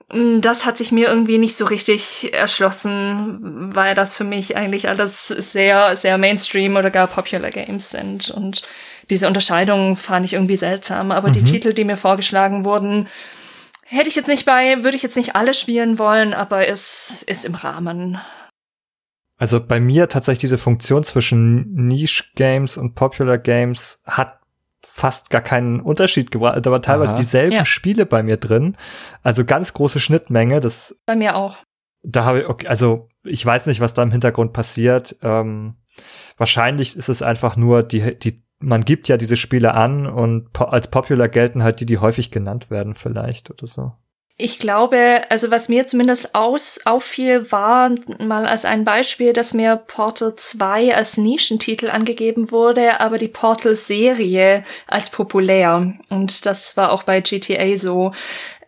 Das hat sich mir irgendwie nicht so richtig erschlossen, weil das für mich eigentlich alles sehr, sehr Mainstream oder gar Popular Games sind. Und diese Unterscheidung fand ich irgendwie seltsam. Aber mhm. die Titel, die mir vorgeschlagen wurden, hätte ich jetzt nicht bei, würde ich jetzt nicht alle spielen wollen, aber es ist im Rahmen. Also bei mir tatsächlich diese Funktion zwischen Niche Games und Popular Games hat fast gar keinen Unterschied gebracht. Da waren teilweise Aha. dieselben ja. Spiele bei mir drin. Also ganz große Schnittmenge. Das bei mir auch. Da habe ich, okay, also ich weiß nicht, was da im Hintergrund passiert. Ähm, wahrscheinlich ist es einfach nur die, die man gibt ja diese Spiele an und po als popular gelten halt die, die häufig genannt werden vielleicht oder so. Ich glaube, also was mir zumindest aus, auffiel, war mal als ein Beispiel, dass mir Portal 2 als Nischentitel angegeben wurde, aber die Portal-Serie als populär. Und das war auch bei GTA so.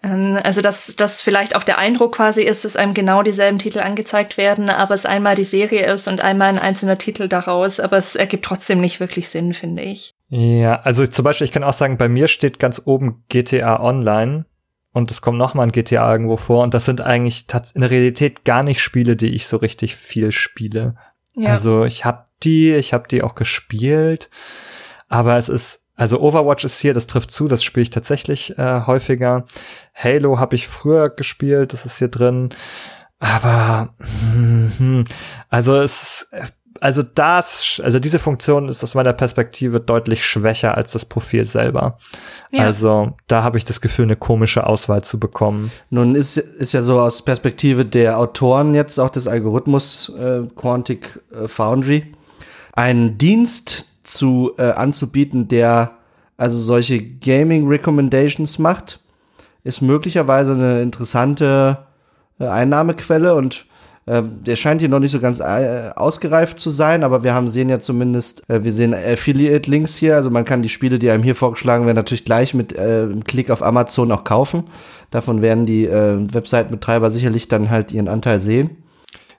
Ähm, also dass das vielleicht auch der Eindruck quasi ist, dass einem genau dieselben Titel angezeigt werden, aber es einmal die Serie ist und einmal ein einzelner Titel daraus, aber es ergibt trotzdem nicht wirklich Sinn, finde ich. Ja, also zum Beispiel, ich kann auch sagen, bei mir steht ganz oben GTA Online und es kommt noch mal ein GTA irgendwo vor und das sind eigentlich in der Realität gar nicht Spiele, die ich so richtig viel spiele. Ja. Also ich habe die, ich habe die auch gespielt, aber es ist also Overwatch ist hier, das trifft zu, das spiele ich tatsächlich äh, häufiger. Halo habe ich früher gespielt, das ist hier drin. Aber hm, also es also das, also diese Funktion ist aus meiner Perspektive deutlich schwächer als das Profil selber. Ja. Also da habe ich das Gefühl, eine komische Auswahl zu bekommen. Nun ist, ist ja so aus Perspektive der Autoren jetzt auch des Algorithmus äh, Quantic äh, Foundry ein Dienst zu äh, anzubieten, der also solche Gaming Recommendations macht, ist möglicherweise eine interessante äh, Einnahmequelle und äh, der scheint hier noch nicht so ganz äh, ausgereift zu sein, aber wir haben sehen ja zumindest, äh, wir sehen Affiliate-Links hier, also man kann die Spiele, die einem hier vorgeschlagen werden, natürlich gleich mit äh, einem Klick auf Amazon auch kaufen. Davon werden die äh, Webseitenbetreiber sicherlich dann halt ihren Anteil sehen.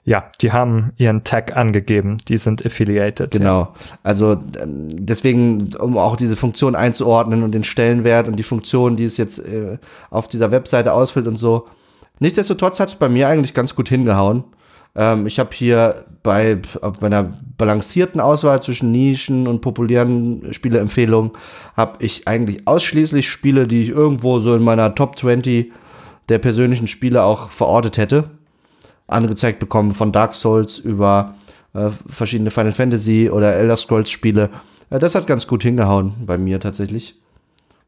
Ja, die haben ihren Tag angegeben, die sind affiliated. Genau. Ja. Also ähm, deswegen, um auch diese Funktion einzuordnen und den Stellenwert und die Funktion, die es jetzt äh, auf dieser Webseite ausfüllt und so. Nichtsdestotrotz hat es bei mir eigentlich ganz gut hingehauen. Ähm, ich habe hier bei, bei einer balancierten Auswahl zwischen Nischen und populären Spieleempfehlungen habe ich eigentlich ausschließlich Spiele, die ich irgendwo so in meiner Top 20 der persönlichen Spiele auch verortet hätte angezeigt bekommen, von Dark Souls über äh, verschiedene Final Fantasy oder Elder Scrolls Spiele. Äh, das hat ganz gut hingehauen bei mir tatsächlich.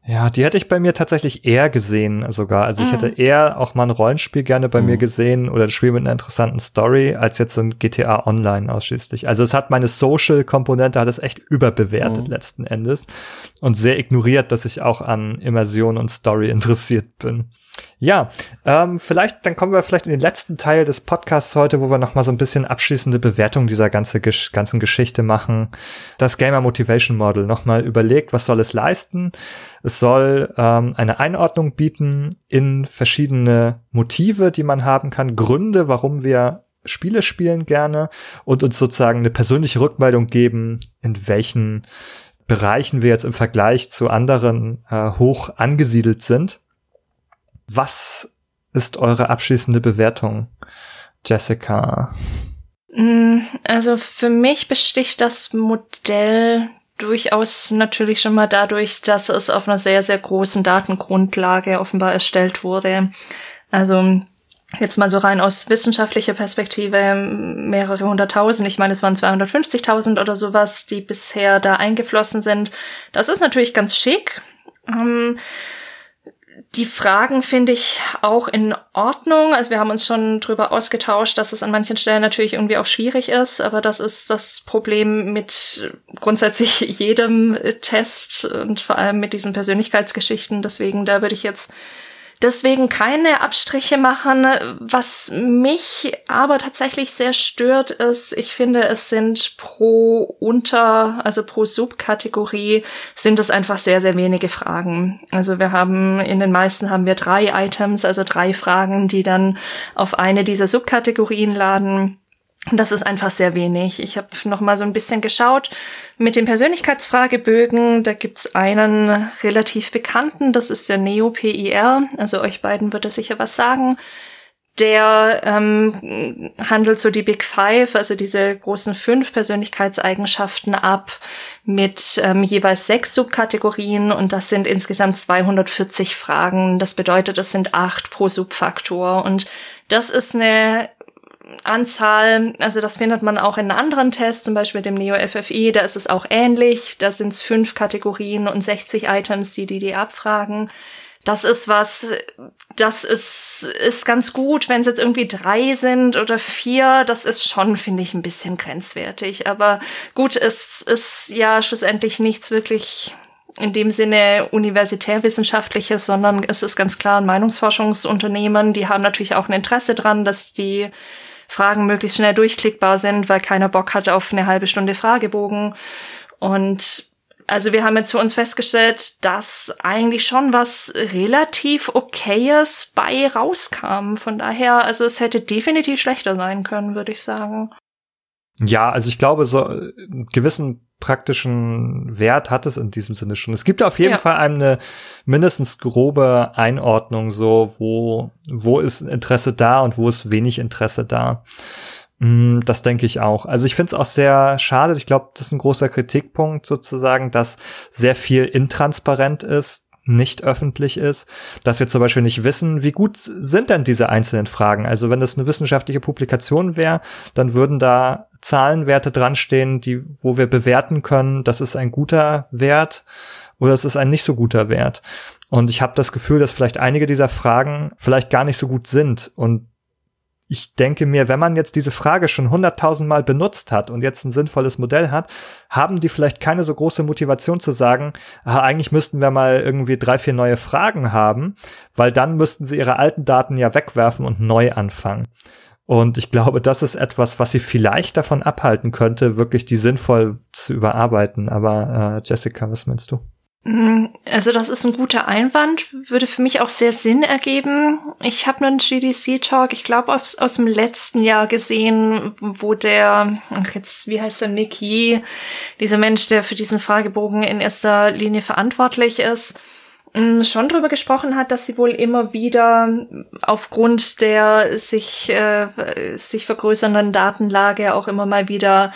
Ja, die hätte ich bei mir tatsächlich eher gesehen sogar. Also ich mhm. hätte eher auch mal ein Rollenspiel gerne bei mhm. mir gesehen oder ein Spiel mit einer interessanten Story als jetzt so ein GTA Online ausschließlich. Also es hat meine Social-Komponente hat es echt überbewertet mhm. letzten Endes und sehr ignoriert, dass ich auch an Immersion und Story interessiert bin. Ja, ähm, vielleicht, dann kommen wir vielleicht in den letzten Teil des Podcasts heute, wo wir noch mal so ein bisschen abschließende Bewertung dieser ganze, ganzen Geschichte machen. Das Gamer Motivation Model noch mal überlegt, was soll es leisten? Es soll ähm, eine Einordnung bieten in verschiedene Motive, die man haben kann, Gründe, warum wir Spiele spielen gerne und uns sozusagen eine persönliche Rückmeldung geben, in welchen Bereichen wir jetzt im Vergleich zu anderen äh, hoch angesiedelt sind. Was ist eure abschließende Bewertung, Jessica? Mm, also für mich besticht das Modell durchaus natürlich schon mal dadurch, dass es auf einer sehr, sehr großen Datengrundlage offenbar erstellt wurde. Also jetzt mal so rein aus wissenschaftlicher Perspektive mehrere hunderttausend, ich meine, es waren 250.000 oder sowas, die bisher da eingeflossen sind. Das ist natürlich ganz schick. Ähm, die Fragen finde ich auch in Ordnung. Also wir haben uns schon drüber ausgetauscht, dass es an manchen Stellen natürlich irgendwie auch schwierig ist, aber das ist das Problem mit grundsätzlich jedem Test und vor allem mit diesen Persönlichkeitsgeschichten. Deswegen, da würde ich jetzt deswegen keine Abstriche machen. Was mich aber tatsächlich sehr stört, ist, ich finde, es sind pro Unter, also pro Subkategorie sind es einfach sehr, sehr wenige Fragen. Also wir haben, in den meisten haben wir drei Items, also drei Fragen, die dann auf eine dieser Subkategorien laden. Das ist einfach sehr wenig. Ich habe noch mal so ein bisschen geschaut mit den Persönlichkeitsfragebögen. Da gibt's einen relativ bekannten, das ist der Neo-PIR. Also euch beiden würde sicher was sagen. Der ähm, handelt so die Big Five, also diese großen fünf Persönlichkeitseigenschaften ab mit ähm, jeweils sechs Subkategorien und das sind insgesamt 240 Fragen. Das bedeutet, es sind acht pro Subfaktor und das ist eine Anzahl, also das findet man auch in anderen Tests, zum Beispiel dem Neo FFI, da ist es auch ähnlich. Da sind es fünf Kategorien und 60 Items, die die, die abfragen. Das ist was, das ist, ist ganz gut. Wenn es jetzt irgendwie drei sind oder vier, das ist schon, finde ich, ein bisschen grenzwertig. Aber gut, es ist ja schlussendlich nichts wirklich in dem Sinne universitärwissenschaftliches, sondern es ist ganz klar ein Meinungsforschungsunternehmen. Die haben natürlich auch ein Interesse dran, dass die Fragen möglichst schnell durchklickbar sind, weil keiner Bock hat auf eine halbe Stunde Fragebogen. Und also wir haben jetzt für uns festgestellt, dass eigentlich schon was relativ okayes bei rauskam. Von daher, also es hätte definitiv schlechter sein können, würde ich sagen. Ja, also ich glaube, so einen gewissen praktischen Wert hat es in diesem Sinne schon. Es gibt auf jeden ja. Fall eine mindestens grobe Einordnung, so wo, wo ist Interesse da und wo ist wenig Interesse da. Mm, das denke ich auch. Also ich finde es auch sehr schade. Ich glaube, das ist ein großer Kritikpunkt sozusagen, dass sehr viel intransparent ist nicht öffentlich ist, dass wir zum Beispiel nicht wissen, wie gut sind denn diese einzelnen Fragen. Also wenn das eine wissenschaftliche Publikation wäre, dann würden da Zahlenwerte dran stehen, die, wo wir bewerten können, das ist ein guter Wert oder es ist ein nicht so guter Wert. Und ich habe das Gefühl, dass vielleicht einige dieser Fragen vielleicht gar nicht so gut sind und ich denke mir, wenn man jetzt diese Frage schon hunderttausendmal benutzt hat und jetzt ein sinnvolles Modell hat, haben die vielleicht keine so große Motivation zu sagen, ah, eigentlich müssten wir mal irgendwie drei, vier neue Fragen haben, weil dann müssten sie ihre alten Daten ja wegwerfen und neu anfangen. Und ich glaube, das ist etwas, was sie vielleicht davon abhalten könnte, wirklich die sinnvoll zu überarbeiten. Aber äh, Jessica, was meinst du? Mm, also das ist ein guter Einwand, würde für mich auch sehr Sinn ergeben. Ich habe einen GDC-Talk, ich glaube aus, aus dem letzten Jahr gesehen, wo der, ach jetzt, wie heißt der, Nicky, dieser Mensch, der für diesen Fragebogen in erster Linie verantwortlich ist, schon drüber gesprochen hat, dass sie wohl immer wieder aufgrund der sich, äh, sich vergrößernden Datenlage auch immer mal wieder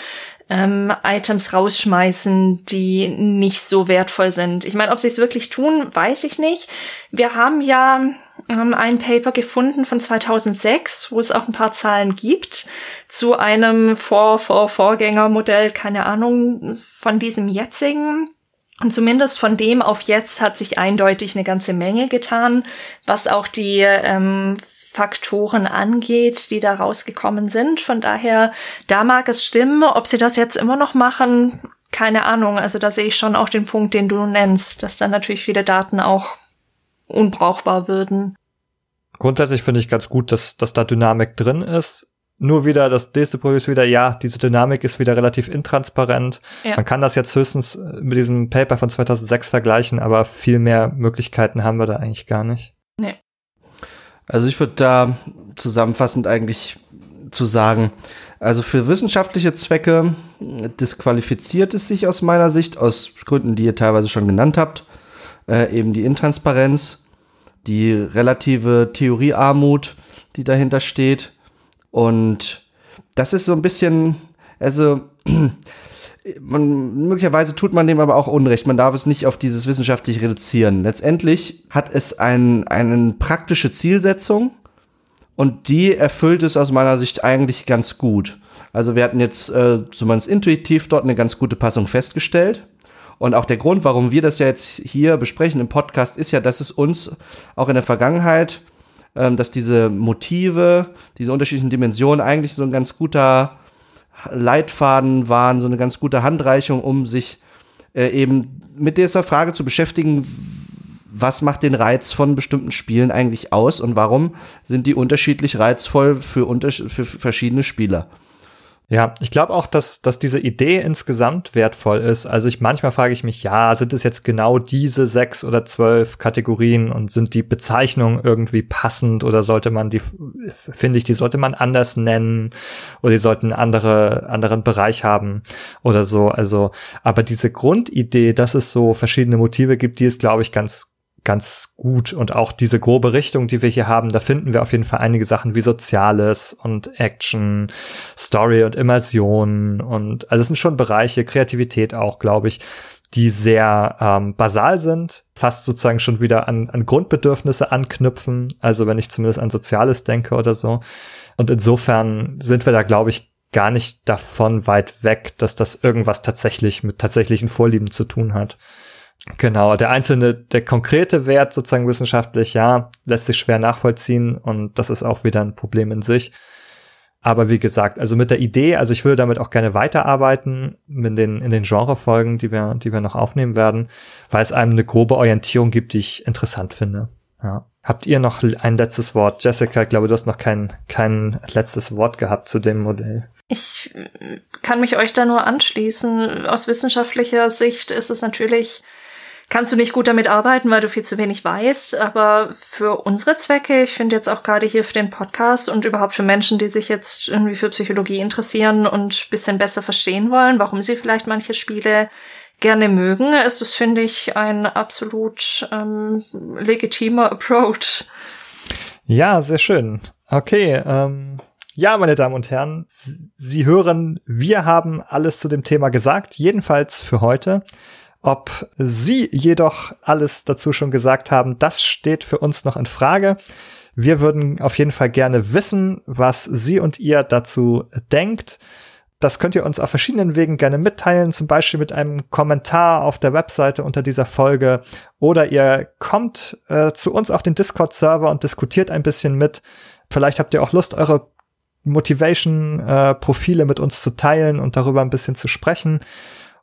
ähm, Items rausschmeißen, die nicht so wertvoll sind. Ich meine, ob sie es wirklich tun, weiß ich nicht. Wir haben ja ähm, ein Paper gefunden von 2006, wo es auch ein paar Zahlen gibt zu einem Vor Vor Vorgängermodell, keine Ahnung, von diesem jetzigen. Und zumindest von dem auf jetzt hat sich eindeutig eine ganze Menge getan, was auch die ähm, Faktoren angeht, die da rausgekommen sind. Von daher, da mag es stimmen. Ob sie das jetzt immer noch machen, keine Ahnung. Also da sehe ich schon auch den Punkt, den du nennst, dass dann natürlich viele Daten auch unbrauchbar würden. Grundsätzlich finde ich ganz gut, dass, dass da Dynamik drin ist. Nur wieder, das nächste Problem ist wieder, ja, diese Dynamik ist wieder relativ intransparent. Ja. Man kann das jetzt höchstens mit diesem Paper von 2006 vergleichen, aber viel mehr Möglichkeiten haben wir da eigentlich gar nicht. Nee. Also ich würde da zusammenfassend eigentlich zu sagen, also für wissenschaftliche Zwecke disqualifiziert es sich aus meiner Sicht, aus Gründen, die ihr teilweise schon genannt habt, äh, eben die Intransparenz, die relative Theoriearmut, die dahinter steht. Und das ist so ein bisschen, also man, möglicherweise tut man dem aber auch Unrecht. Man darf es nicht auf dieses wissenschaftlich reduzieren. Letztendlich hat es ein, eine praktische Zielsetzung und die erfüllt es aus meiner Sicht eigentlich ganz gut. Also wir hatten jetzt äh, zumindest intuitiv dort eine ganz gute Passung festgestellt. Und auch der Grund, warum wir das ja jetzt hier besprechen im Podcast, ist ja, dass es uns auch in der Vergangenheit, dass diese Motive, diese unterschiedlichen Dimensionen eigentlich so ein ganz guter Leitfaden waren, so eine ganz gute Handreichung, um sich äh, eben mit dieser Frage zu beschäftigen, was macht den Reiz von bestimmten Spielen eigentlich aus und warum sind die unterschiedlich reizvoll für, unter für verschiedene Spieler. Ja, ich glaube auch, dass, dass diese Idee insgesamt wertvoll ist. Also ich manchmal frage ich mich, ja, sind es jetzt genau diese sechs oder zwölf Kategorien und sind die Bezeichnungen irgendwie passend oder sollte man die, finde ich, die sollte man anders nennen oder die sollten andere, anderen Bereich haben oder so. Also, aber diese Grundidee, dass es so verschiedene Motive gibt, die ist, glaube ich, ganz, ganz gut. Und auch diese grobe Richtung, die wir hier haben, da finden wir auf jeden Fall einige Sachen wie Soziales und Action, Story und Immersion und also es sind schon Bereiche, Kreativität auch, glaube ich, die sehr ähm, basal sind, fast sozusagen schon wieder an, an Grundbedürfnisse anknüpfen. Also wenn ich zumindest an Soziales denke oder so. Und insofern sind wir da, glaube ich, gar nicht davon weit weg, dass das irgendwas tatsächlich mit tatsächlichen Vorlieben zu tun hat. Genau, der einzelne, der konkrete Wert sozusagen wissenschaftlich, ja, lässt sich schwer nachvollziehen und das ist auch wieder ein Problem in sich. Aber wie gesagt, also mit der Idee, also ich würde damit auch gerne weiterarbeiten in den, in den Genrefolgen, die wir, die wir noch aufnehmen werden, weil es einem eine grobe Orientierung gibt, die ich interessant finde. Ja. Habt ihr noch ein letztes Wort? Jessica, ich glaube, du hast noch kein, kein letztes Wort gehabt zu dem Modell. Ich kann mich euch da nur anschließen. Aus wissenschaftlicher Sicht ist es natürlich kannst du nicht gut damit arbeiten, weil du viel zu wenig weißt. Aber für unsere Zwecke, ich finde jetzt auch gerade hier für den Podcast und überhaupt für Menschen, die sich jetzt irgendwie für Psychologie interessieren und bisschen besser verstehen wollen, warum sie vielleicht manche Spiele gerne mögen, ist es, finde ich, ein absolut ähm, legitimer Approach. Ja, sehr schön. Okay, ähm, ja, meine Damen und Herren, Sie hören, wir haben alles zu dem Thema gesagt, jedenfalls für heute. Ob Sie jedoch alles dazu schon gesagt haben, das steht für uns noch in Frage. Wir würden auf jeden Fall gerne wissen, was Sie und ihr dazu denkt. Das könnt ihr uns auf verschiedenen Wegen gerne mitteilen, zum Beispiel mit einem Kommentar auf der Webseite unter dieser Folge oder ihr kommt äh, zu uns auf den Discord-Server und diskutiert ein bisschen mit. Vielleicht habt ihr auch Lust, eure Motivation-Profile äh, mit uns zu teilen und darüber ein bisschen zu sprechen.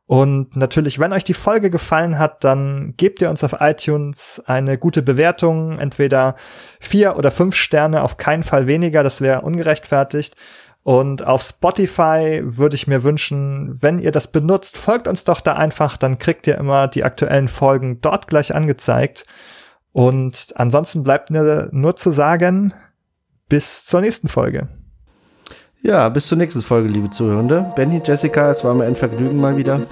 Und natürlich, wenn euch die Folge gefallen hat, dann gebt ihr uns auf iTunes eine gute Bewertung, entweder vier oder fünf Sterne, auf keinen Fall weniger, das wäre ungerechtfertigt. Und auf Spotify würde ich mir wünschen, wenn ihr das benutzt, folgt uns doch da einfach, dann kriegt ihr immer die aktuellen Folgen dort gleich angezeigt. Und ansonsten bleibt mir nur zu sagen, bis zur nächsten Folge. Ja, bis zur nächsten Folge, liebe Zuhörende. Benny, Jessica, es war mir ein Vergnügen mal wieder.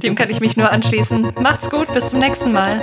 Dem kann ich mich nur anschließen. Macht's gut, bis zum nächsten Mal.